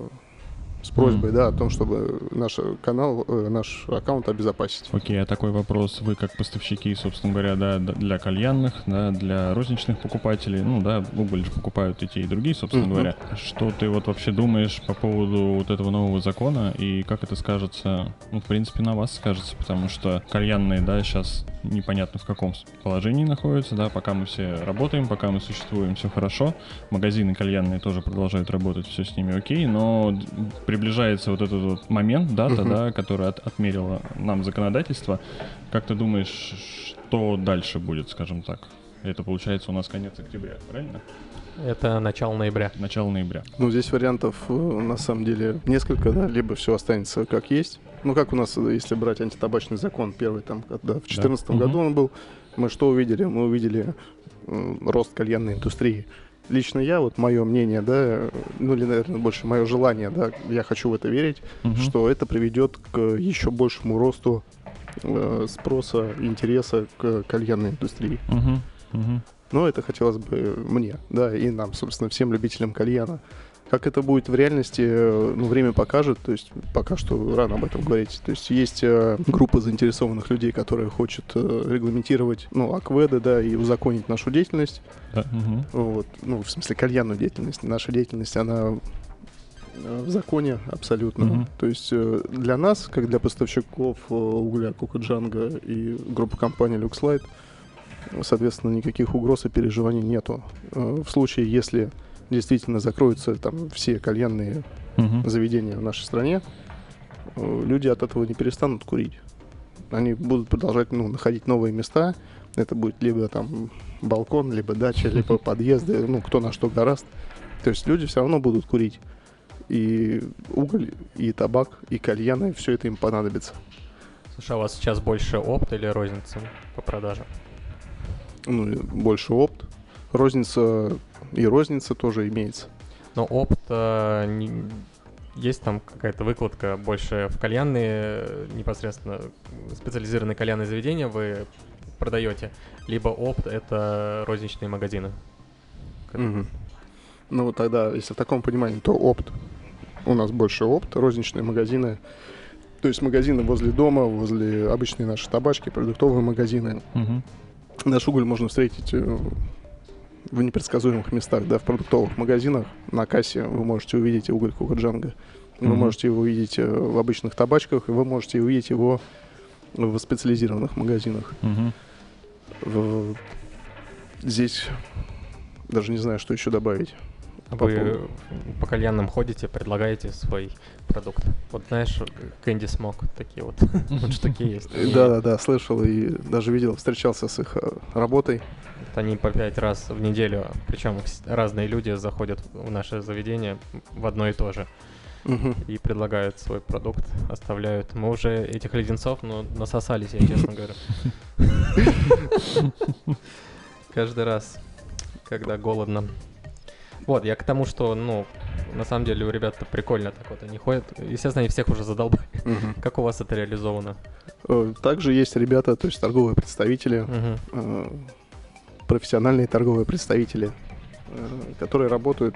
с просьбой, Мгм. да, о том, чтобы наш канал, э, наш аккаунт обезопасить. Окей, а такой вопрос. Вы как поставщики, собственно говоря, да, для кальянных, да, для розничных покупателей, ну да, уголь же покупают и те, и другие, собственно Мгм. говоря. Что ты вот вообще думаешь по поводу вот этого нового закона и как это скажется, ну, в принципе, на вас скажется, потому что кальянные, да, сейчас непонятно в каком положении находятся, да, пока мы все работаем, пока мы существуем, все хорошо. Магазины кальянные тоже продолжают работать, все с ними окей, но д- приближается вот этот вот момент, дата, Мгм. да, который от- отмерило нам законодательство. Как ты думаешь, что дальше будет, скажем так? Это получается у нас конец октября, правильно? Это начало ноября. Начало ноября. Ну, здесь вариантов э, на самом деле несколько, да, либо все останется как есть. Ну, как у нас, э, если брать антитабачный закон, первый там, когда в 2014 Мгм. году он был, мы что увидели? Мы увидели э, рост кальянной индустрии. Лично я, вот мое мнение, да, ну или, наверное, больше мое желание, да, я хочу в это верить, Мгм. что это приведет к еще большему росту э, спроса, интереса к кальянной индустрии. Мгм. Мгм. Но это хотелось бы мне, да, и нам, собственно, всем любителям кальяна. Как это будет в реальности, э, ну, время покажет, то есть пока что рано об этом говорить. То есть есть э, группа заинтересованных людей, которые хочет э, регламентировать, ну, акведы, да, и узаконить нашу деятельность. Да. Вот, ну, в смысле, кальянную деятельность. Наша деятельность, она в законе абсолютно. Мгм. То есть для нас, как для поставщиков угля Кокоджанга и группы компании э, соответственно, никаких угроз и переживаний нету. В случае, если действительно закроются там все кальянные Мгм. заведения в нашей стране, э, люди от этого не перестанут курить. Они будут продолжать ну, находить новые места. Это будет либо там балкон, либо дача, либо подъезды, ну, кто на что гораст. То есть люди все равно будут курить. И уголь, и табак, и кальяны, все это им понадобится. Слушай, а у вас сейчас больше опт или розница по продаже? Ну, больше опт. Розница и розница тоже имеется. Но опт не, есть там какая-то выкладка больше в кальянные, непосредственно специализированные кальянные заведения вы продаете, либо опт это розничные магазины? Угу. Ну вот тогда, если в таком понимании, то опт. У нас больше опт, розничные магазины. То есть магазины возле дома, возле обычной нашей табачки, продуктовые магазины. Угу. Наш уголь можно встретить э, в непредсказуемых местах, да, в продуктовых магазинах. На кассе вы можете увидеть уголь Кукаджанга. Вы mm можете его увидеть э, в обычных табачках, вы можете увидеть его в специализированных магазинах. mm В... Здесь даже не знаю, что еще добавить. Вы по, по кальянам ходите, предлагаете свой продукт. Вот знаешь, Candy Smoke, такие вот, вот штуки есть. Да-да-да, слышал и даже видел, встречался с их э, работой. Они по пять раз в неделю, причем разные люди заходят в наше заведение в одно и то же. И предлагают свой продукт, оставляют. Мы уже этих леденцов, ну, насосались, я честно говорю. Каждый раз, когда голодно. Вот, я к тому, что, ну, на самом деле у ребят прикольно так вот они ходят. Естественно, они всех уже задолбали. Угу. Как у вас это реализовано? Э, также есть ребята, то есть торговые представители, угу. профессиональные торговые представители, э, которые работают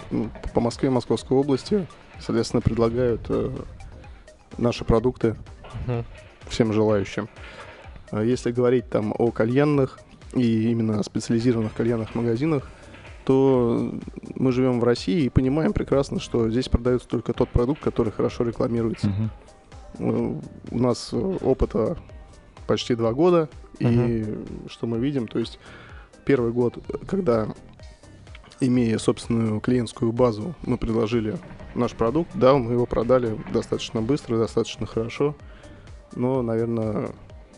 по Москве, Московской области, соответственно, предлагают наши продукты угу. всем желающим. Если говорить там о кальянных и именно специализированных кальянных магазинах, то мы живем в России и понимаем прекрасно, что здесь продается только тот продукт, который хорошо рекламируется. Uh-huh. У нас опыта почти два года, uh-huh. и что мы видим, то есть первый год, когда имея собственную клиентскую базу, мы предложили наш продукт, да, мы его продали достаточно быстро, достаточно хорошо, но, наверное,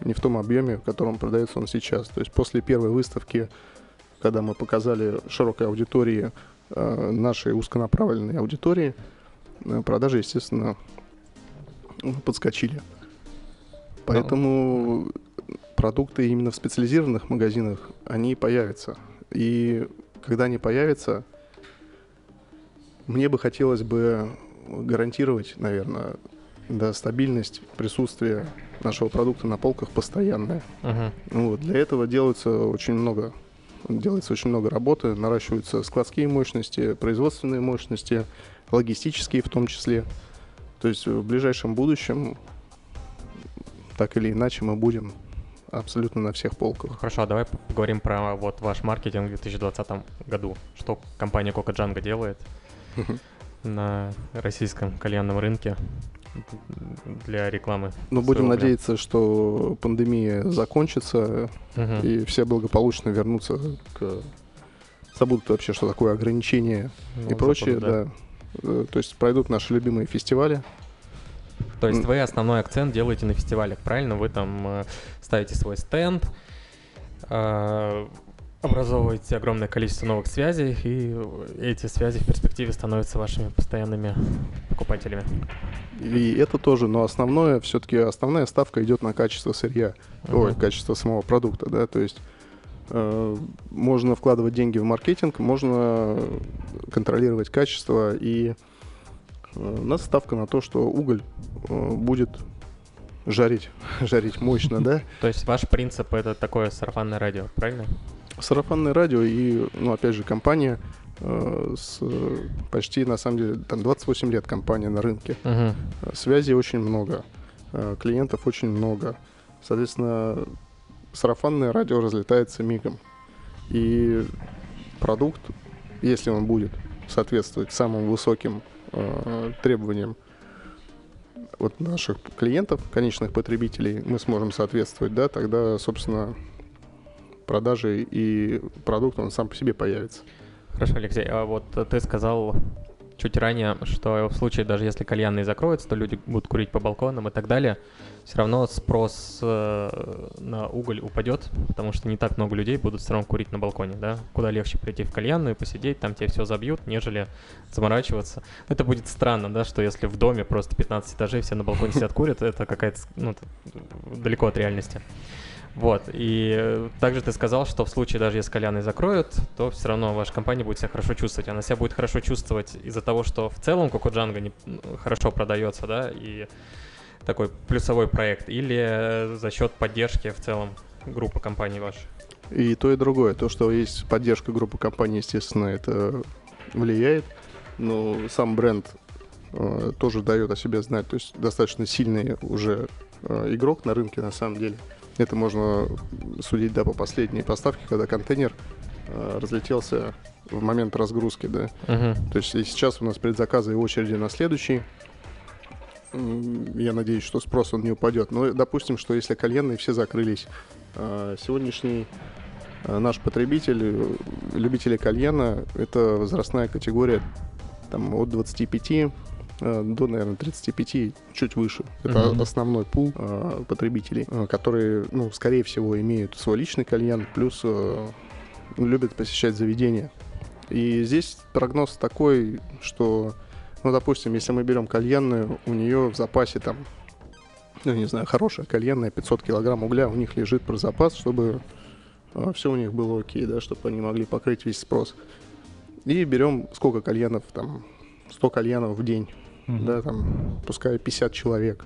не в том объеме, в котором продается он сейчас. То есть после первой выставки когда мы показали широкой аудитории, э, нашей узконаправленной аудитории, э, продажи, естественно, подскочили. Поэтому продукты именно в специализированных магазинах, они появятся. И когда они появятся, мне бы хотелось бы гарантировать, наверное, да, стабильность присутствия нашего продукта на полках постоянная. Uh-huh. Вот, для этого делается очень много делается очень много работы, наращиваются складские мощности, производственные мощности, логистические в том числе. То есть в ближайшем будущем так или иначе мы будем абсолютно на всех полках. Хорошо, а давай поговорим про вот ваш маркетинг в 2020 году. Что компания Coca Django делает на российском кальянном рынке? Для рекламы. Ну, будем угля. надеяться, что пандемия закончится угу. и все благополучно вернутся к забудут вообще, что такое ограничения ну, и прочее, да. да. Э, то есть пройдут наши любимые фестивали. То есть вы основной акцент делаете на фестивалях, правильно? Вы там э, ставите свой стенд, э, образовываете огромное количество новых связей, и эти связи в перспективе становятся вашими постоянными покупателями. И это тоже, но основное, все-таки основная ставка идет на качество сырья, uh-huh. ой, качество самого продукта, да, то есть э, можно вкладывать деньги в маркетинг, можно контролировать качество, и э, у нас ставка на то, что уголь э, будет жарить, жарить мощно, да. То есть ваш принцип это такое сарафанное радио, правильно? Сарафанное радио и, ну, опять же, компания э, с почти, на самом деле, там 28 лет компания на рынке. Uh-huh. Связей очень много, э, клиентов очень много. Соответственно, сарафанное радио разлетается мигом. И продукт, если он будет соответствовать самым высоким э, требованиям вот наших клиентов, конечных потребителей, мы сможем соответствовать, да, тогда, собственно, продажи и продукт, он сам по себе появится. Хорошо, Алексей, а вот ты сказал чуть ранее, что в случае, даже если кальянные закроются, то люди будут курить по балконам и так далее, все равно спрос э, на уголь упадет, потому что не так много людей будут все равно курить на балконе, да? Куда легче прийти в кальянную, посидеть, там тебе все забьют, нежели заморачиваться. Это будет странно, да, что если в доме просто 15 этажей все на балконе сидят курят, это какая-то, ну, далеко от реальности. Вот, и также ты сказал, что в случае, даже если кальяны закроют, то все равно ваша компания будет себя хорошо чувствовать. Она себя будет хорошо чувствовать из-за того, что в целом Кокоджанга не, хорошо продается, да, и такой плюсовой проект, или за счет поддержки в целом группы компаний вашей? И то, и другое. То, что есть поддержка группы компаний, естественно, это влияет. Но сам бренд э, тоже дает о себе знать. То есть достаточно сильный уже э, игрок на рынке, на самом деле. Это можно судить, да, по последней поставке, когда контейнер э, разлетелся в момент разгрузки, да. Uh-huh. То есть и сейчас у нас предзаказы и очереди на следующий. Я надеюсь, что спрос он не упадет. Но допустим, что если кальянные все закрылись, э, сегодняшний э, наш потребитель, любители кальяна, это возрастная категория там, от 25 Э, до, наверное, 35, чуть выше. Это mm-hmm. основной пул э, потребителей, э, которые, ну, скорее всего, имеют свой личный кальян, плюс э, любят посещать заведения. И здесь прогноз такой, что, ну, допустим, если мы берем кальянную, у нее в запасе там, ну, не знаю, хорошая кальянная, 500 килограмм угля у них лежит про запас, чтобы э, все у них было окей, да, чтобы они могли покрыть весь спрос. И берем сколько кальянов, там, 100 кальянов в день угу. да, там, пускай 50 человек.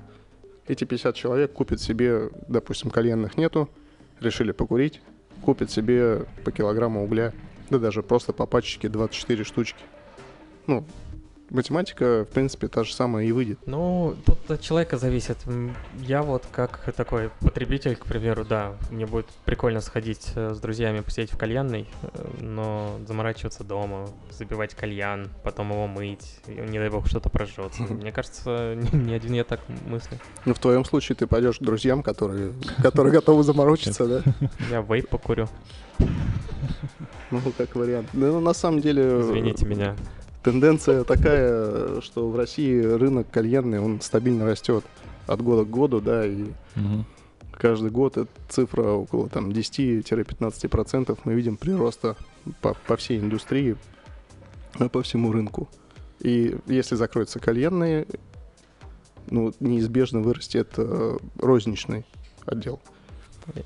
Эти 50 человек купят себе, допустим, кальянных нету, решили покурить, купят себе по килограмму угля, да даже просто по пачечке 24 штучки. Ну, математика, в принципе, та же самая и выйдет. Ну, тут от человека зависит. Я вот как такой потребитель, к примеру, да, мне будет прикольно сходить э, с друзьями посидеть в кальянной, э, но заморачиваться дома, забивать кальян, потом его мыть, и, не дай бог что-то прожжется. Мне кажется, не один я так мыслю. Ну, в твоем случае ты пойдешь к друзьям, которые, которые готовы заморочиться, да? Я вейп покурю. Ну, как вариант. Ну, на самом деле... Извините меня тенденция такая, что в России рынок кальянный, он стабильно растет от года к году, да, и угу. каждый год эта цифра около там 10-15% мы видим прироста по, по всей индустрии, по всему рынку. И если закроются кальянные, ну, неизбежно вырастет э, розничный отдел.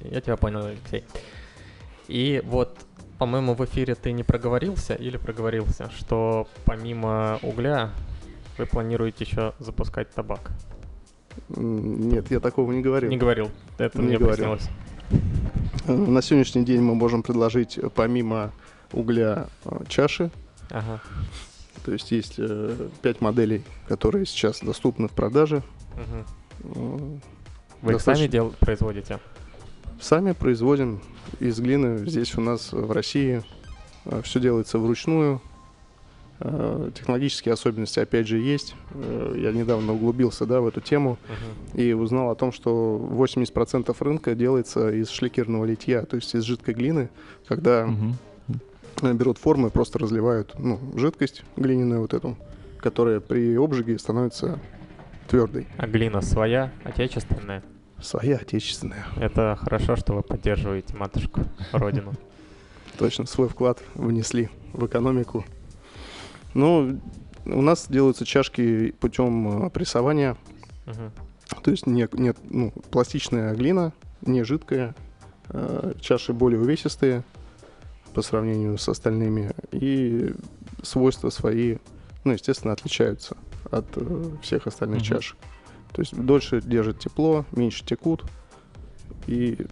Я тебя понял, Алексей. И вот по-моему, в эфире ты не проговорился или проговорился, что помимо угля вы планируете еще запускать табак. Нет, я такого не говорил. Не говорил. Это не мне говорил. приснилось. На сегодняшний день мы можем предложить помимо угля э, чаши. Ага. То есть есть э, пять моделей, которые сейчас доступны в продаже. Угу. Вы их сами дел производите? Сами производим из глины. Здесь у нас в России э, все делается вручную. Э, технологические особенности, опять же, есть. Э, я недавно углубился да, в эту тему uh-huh. и узнал о том, что 80% рынка делается из шликерного литья, то есть из жидкой глины, когда uh-huh. берут формы, просто разливают ну, жидкость глиняную вот эту, которая при обжиге становится твердой. А глина своя, отечественная? Своя отечественная. Это хорошо, что вы поддерживаете матушку, родину. Точно, свой вклад внесли в экономику. Ну, у нас делаются чашки путем э, прессования. То есть нет, нет, ну, пластичная глина, не жидкая. Э, чаши более увесистые по сравнению с остальными. И свойства свои, ну, естественно, отличаются от э, всех остальных чашек. То есть дольше держит тепло, меньше текут. И,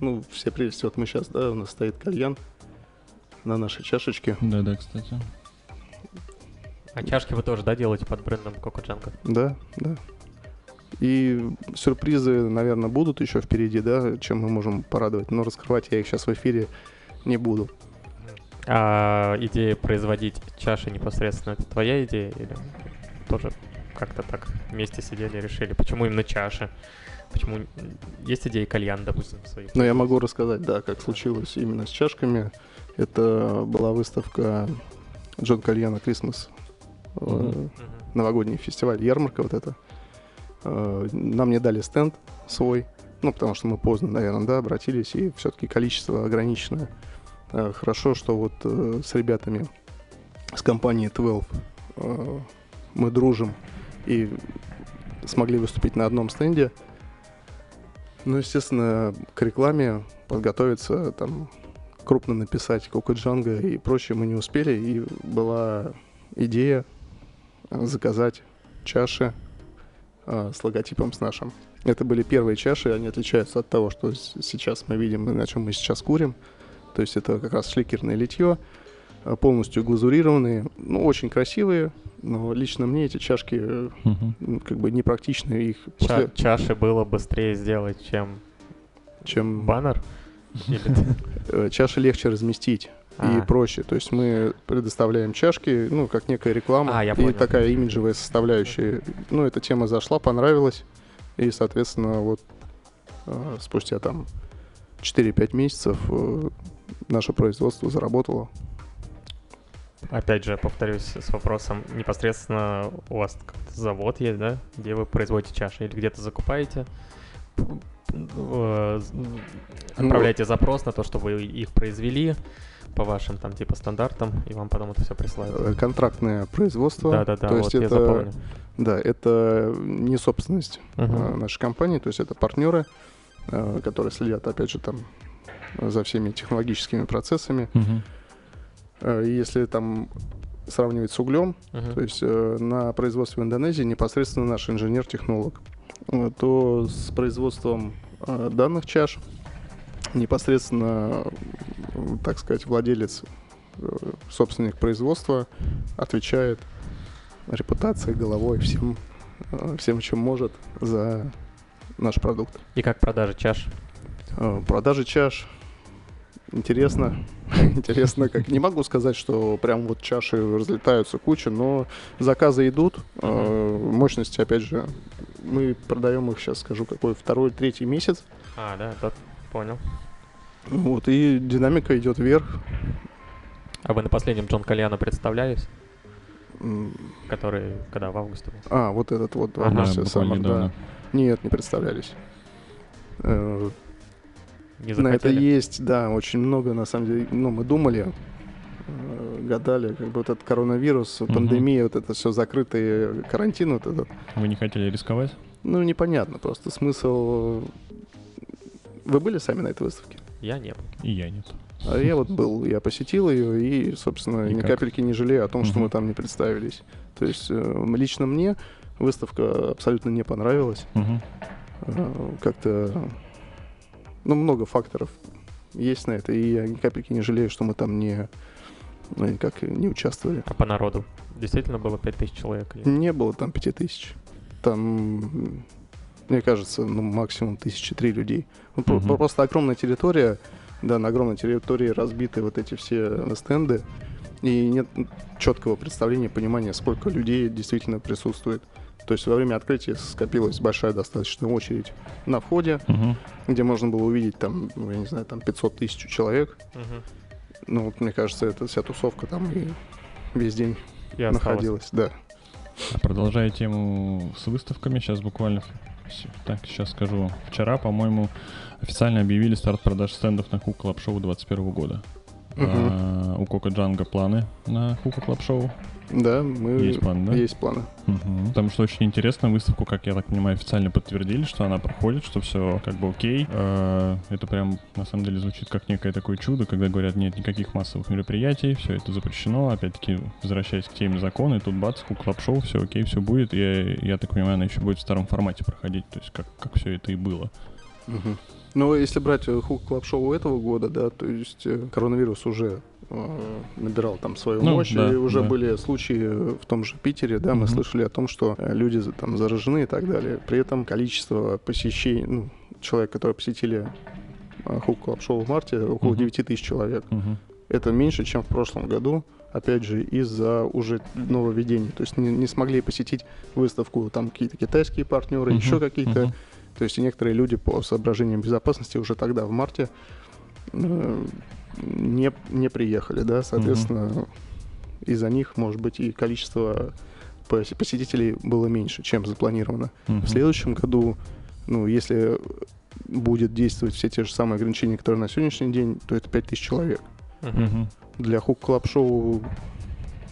ну, все прелести. Вот мы сейчас, да, у нас стоит кальян на нашей чашечке. Да-да, кстати. А чашки вы тоже, да, делаете под брендом Коко Джанго? Да, да. И сюрпризы, наверное, будут еще впереди, да, чем мы можем порадовать. Но раскрывать я их сейчас в эфире не буду. А идея производить чаши непосредственно, это твоя идея или тоже как-то так вместе сидели, решили, почему именно чаши? Почему есть идеи кальян, допустим, своих? Ну, я могу рассказать, да, как случилось именно с чашками. Это была выставка Джон Кальяна Christmas э, новогодний фестиваль, ярмарка вот это. Э, нам не дали стенд свой, ну, потому что мы поздно, наверное, да, обратились, и все-таки количество ограниченное. Э, хорошо, что вот с ребятами с компанией 12 э, мы дружим и смогли выступить на одном стенде. Ну, естественно, к рекламе подготовиться, там, крупно написать Кока Джанга и прочее мы не успели. И была идея заказать чаши э, с логотипом с нашим. Это были первые чаши, они отличаются от того, что сейчас мы видим и на чем мы сейчас курим. То есть это как раз шликерное литье, полностью глазурированные, ну, очень красивые, но лично мне эти чашки угу. как бы непрактичны. Их Ча- после... Чаши было быстрее сделать, чем, чем... баннер? Э, чаши легче разместить а. и проще. То есть мы предоставляем чашки, ну, как некая реклама а, и понял. такая имиджевая составляющая. Ну, эта тема зашла, понравилась. И, соответственно, вот э, спустя там 4-5 месяцев наше производство заработало. Опять же, повторюсь с вопросом, непосредственно у вас завод есть, да, где вы производите чаши или где-то закупаете? Э, отправляете ну, запрос на то, что вы их произвели по вашим там типа стандартам, и вам потом это все присылают. Э, контрактное производство. Да, да, да. То есть вот это, запомню. Да, это не собственность uh-huh. нашей компании, то есть это партнеры, которые следят, опять же, там за всеми технологическими процессами. Uh-huh. Если там сравнивать с углем, uh-huh. то есть на производстве в Индонезии непосредственно наш инженер-технолог, то с производством данных чаш непосредственно, так сказать, владелец, э, собственник производства отвечает репутацией, головой, всем, э, всем, чем может за наш продукт. И как продажи чаш? Э, продажи чаш интересно. Интересно, как не могу сказать, что прям вот чаши разлетаются куча, но заказы идут. Мощности, опять же, мы продаем их сейчас, скажу, какой второй, третий месяц. А, да, тот понял. Вот, и динамика идет вверх. А вы на последнем Джон Кальяно представлялись? Который, когда в августе был? А, вот этот вот, ага, августе, Summer, да. Нет, не представлялись. Не на это есть, да, очень много, на самом деле, ну, мы думали, э, гадали, как бы вот этот коронавирус, угу. пандемия, вот это все закрытый карантин вот этот. Вы не хотели рисковать? Ну, непонятно просто. Смысл... Вы были сами на этой выставке? Я не был. И я нет. А я вот был, я посетил ее и, собственно, и ни как? капельки не жалею о том, угу. что мы там не представились. То есть э, лично мне выставка абсолютно не понравилась. Угу. Как-то, ну, много факторов есть на это, и я ни капельки не жалею, что мы там не, ну, никак не участвовали. А по народу действительно было 5000 человек? Или? Не было там 5000. Там мне кажется, ну, максимум тысячи три людей. Угу. Просто огромная территория, да, на огромной территории разбиты вот эти все стенды, и нет четкого представления, понимания, сколько людей действительно присутствует. То есть во время открытия скопилась большая достаточно очередь на входе, угу. где можно было увидеть там, ну, я не знаю, там 500 тысяч человек. Угу. Ну, вот, мне кажется, эта вся тусовка там и весь день и находилась, да. А продолжая тему с выставками, сейчас буквально так, сейчас скажу. Вчера, по-моему, официально объявили старт продаж стендов на Hookah Club Show 2021 года. Угу. А, у Coco Django планы на Hookah Club Show? Да, мы... Есть планы, да? Есть планы. Угу. Потому что очень интересно, выставку, как я так понимаю, официально подтвердили, что она проходит, что все как бы окей. А, это прям, на самом деле, звучит как некое такое чудо, когда говорят, нет никаких массовых мероприятий, все это запрещено. Опять-таки, возвращаясь к теме закона, и тут бац, Club Show, все окей, все будет. И я так понимаю, она еще будет в старом формате проходить, то есть как, как все это и было. Угу. Ну, если брать Hookah Club Show этого года, да, то есть э, коронавирус уже э, набирал там свою ну, мощь, да, и уже да. были случаи в том же Питере, да, угу. мы слышали о том, что э, люди там заражены и так далее. При этом количество посещений, ну, человек, которые посетили Hookah Club Show в марте, около угу. 9 тысяч человек. Угу. Это меньше, чем в прошлом году опять же, из-за уже нововведений. То есть не, не смогли посетить выставку там какие-то китайские партнеры, uh-huh, еще какие-то uh-huh. То есть некоторые люди по соображениям безопасности уже тогда, в марте, э, не, не приехали, да, соответственно, угу. из-за них, может быть, и количество посетителей было меньше, чем запланировано. Uh-huh. В следующем году, ну, если будет действовать все те же самые ограничения, которые на сегодняшний день, то это 5000 человек. Uh-huh. Для хук клаб шоу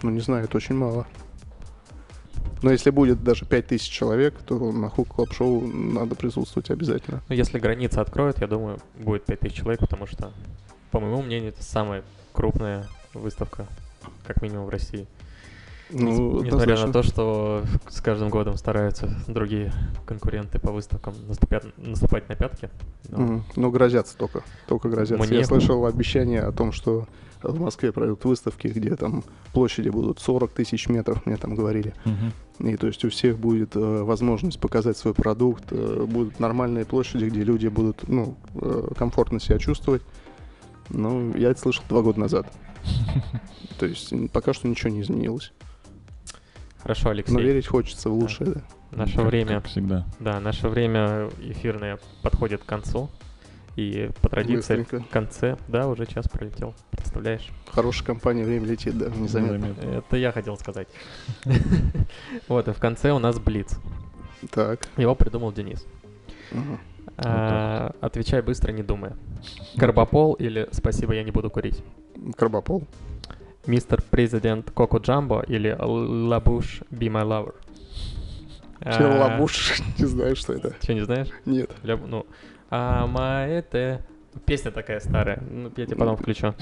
ну, не знаю, это очень мало. Но если будет даже 5000 человек, то на хук клаб шоу надо присутствовать обязательно. Ну, если границы откроют, я думаю, будет 5000 человек, потому что, по моему мнению, это самая крупная выставка, как минимум в России. Ну, Несмотря на то, что с каждым годом стараются другие конкуренты по выставкам наступать, наступать на пятки. Но... Mm, ну, грозятся только. Только грозятся. Мне... Я слышал обещание о том, что в Москве пройдут выставки, где там площади будут 40 тысяч метров, мне там говорили. Uh-huh. И то есть у всех будет э, возможность показать свой продукт, э, будут нормальные площади, где люди будут ну, э, комфортно себя чувствовать. Ну, я это слышал два года назад. То есть пока что ничего не изменилось. Хорошо, Алексей. Но верить хочется в лучшее, да. Наше как, время, как всегда. Да, наше время эфирное подходит к концу. И по традиции Быстренько. в конце, да, уже час пролетел, представляешь? Хорошая компания, время летит, да, незаметно. Это я хотел сказать. Вот, и в конце у нас Блиц. Так. Его придумал Денис. А, отвечай быстро, не думая. Карбопол или «Спасибо, я не буду курить»? Карбопол. Мистер Президент Коко Джамбо или Лабуш Be My Lover? Че, а, Лабуш? Не знаю, что это. Че, не знаешь? Нет. Ну, Амаэте. Песня такая старая. Ну, я тебе потом включу.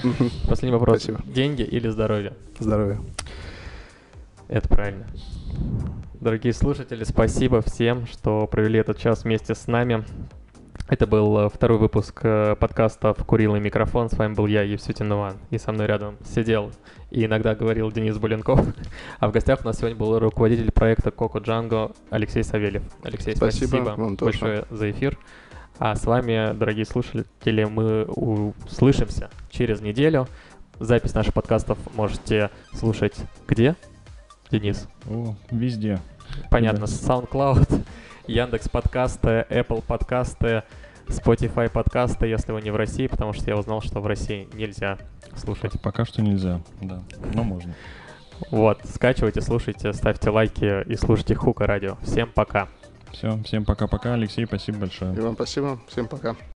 Последний вопрос. Спасибо. Деньги или здоровье? Здоровье. Это правильно. Дорогие слушатели, спасибо всем, что провели этот час вместе с нами. Это был э, второй выпуск э, подкаста «Курил и микрофон». С вами был я, Евсютин Иван. И со мной рядом сидел и иногда говорил Денис Буленков. А в гостях у нас сегодня был руководитель проекта «Коко Джанго» Алексей Савельев. Алексей, спасибо, спасибо вам большое тоже. за эфир. А с вами, дорогие слушатели, мы услышимся через неделю. Запись наших подкастов можете слушать где, Денис? О, везде. Понятно. SoundCloud, Яндекс подкасты, Apple подкасты, Spotify подкасты, если вы не в России, потому что я узнал, что в России нельзя слушать. Пока что нельзя, да, но можно. Вот, скачивайте, слушайте, ставьте лайки и слушайте Хука радио. Всем пока. Все, всем пока-пока. Алексей, спасибо большое. И вам спасибо. Всем пока.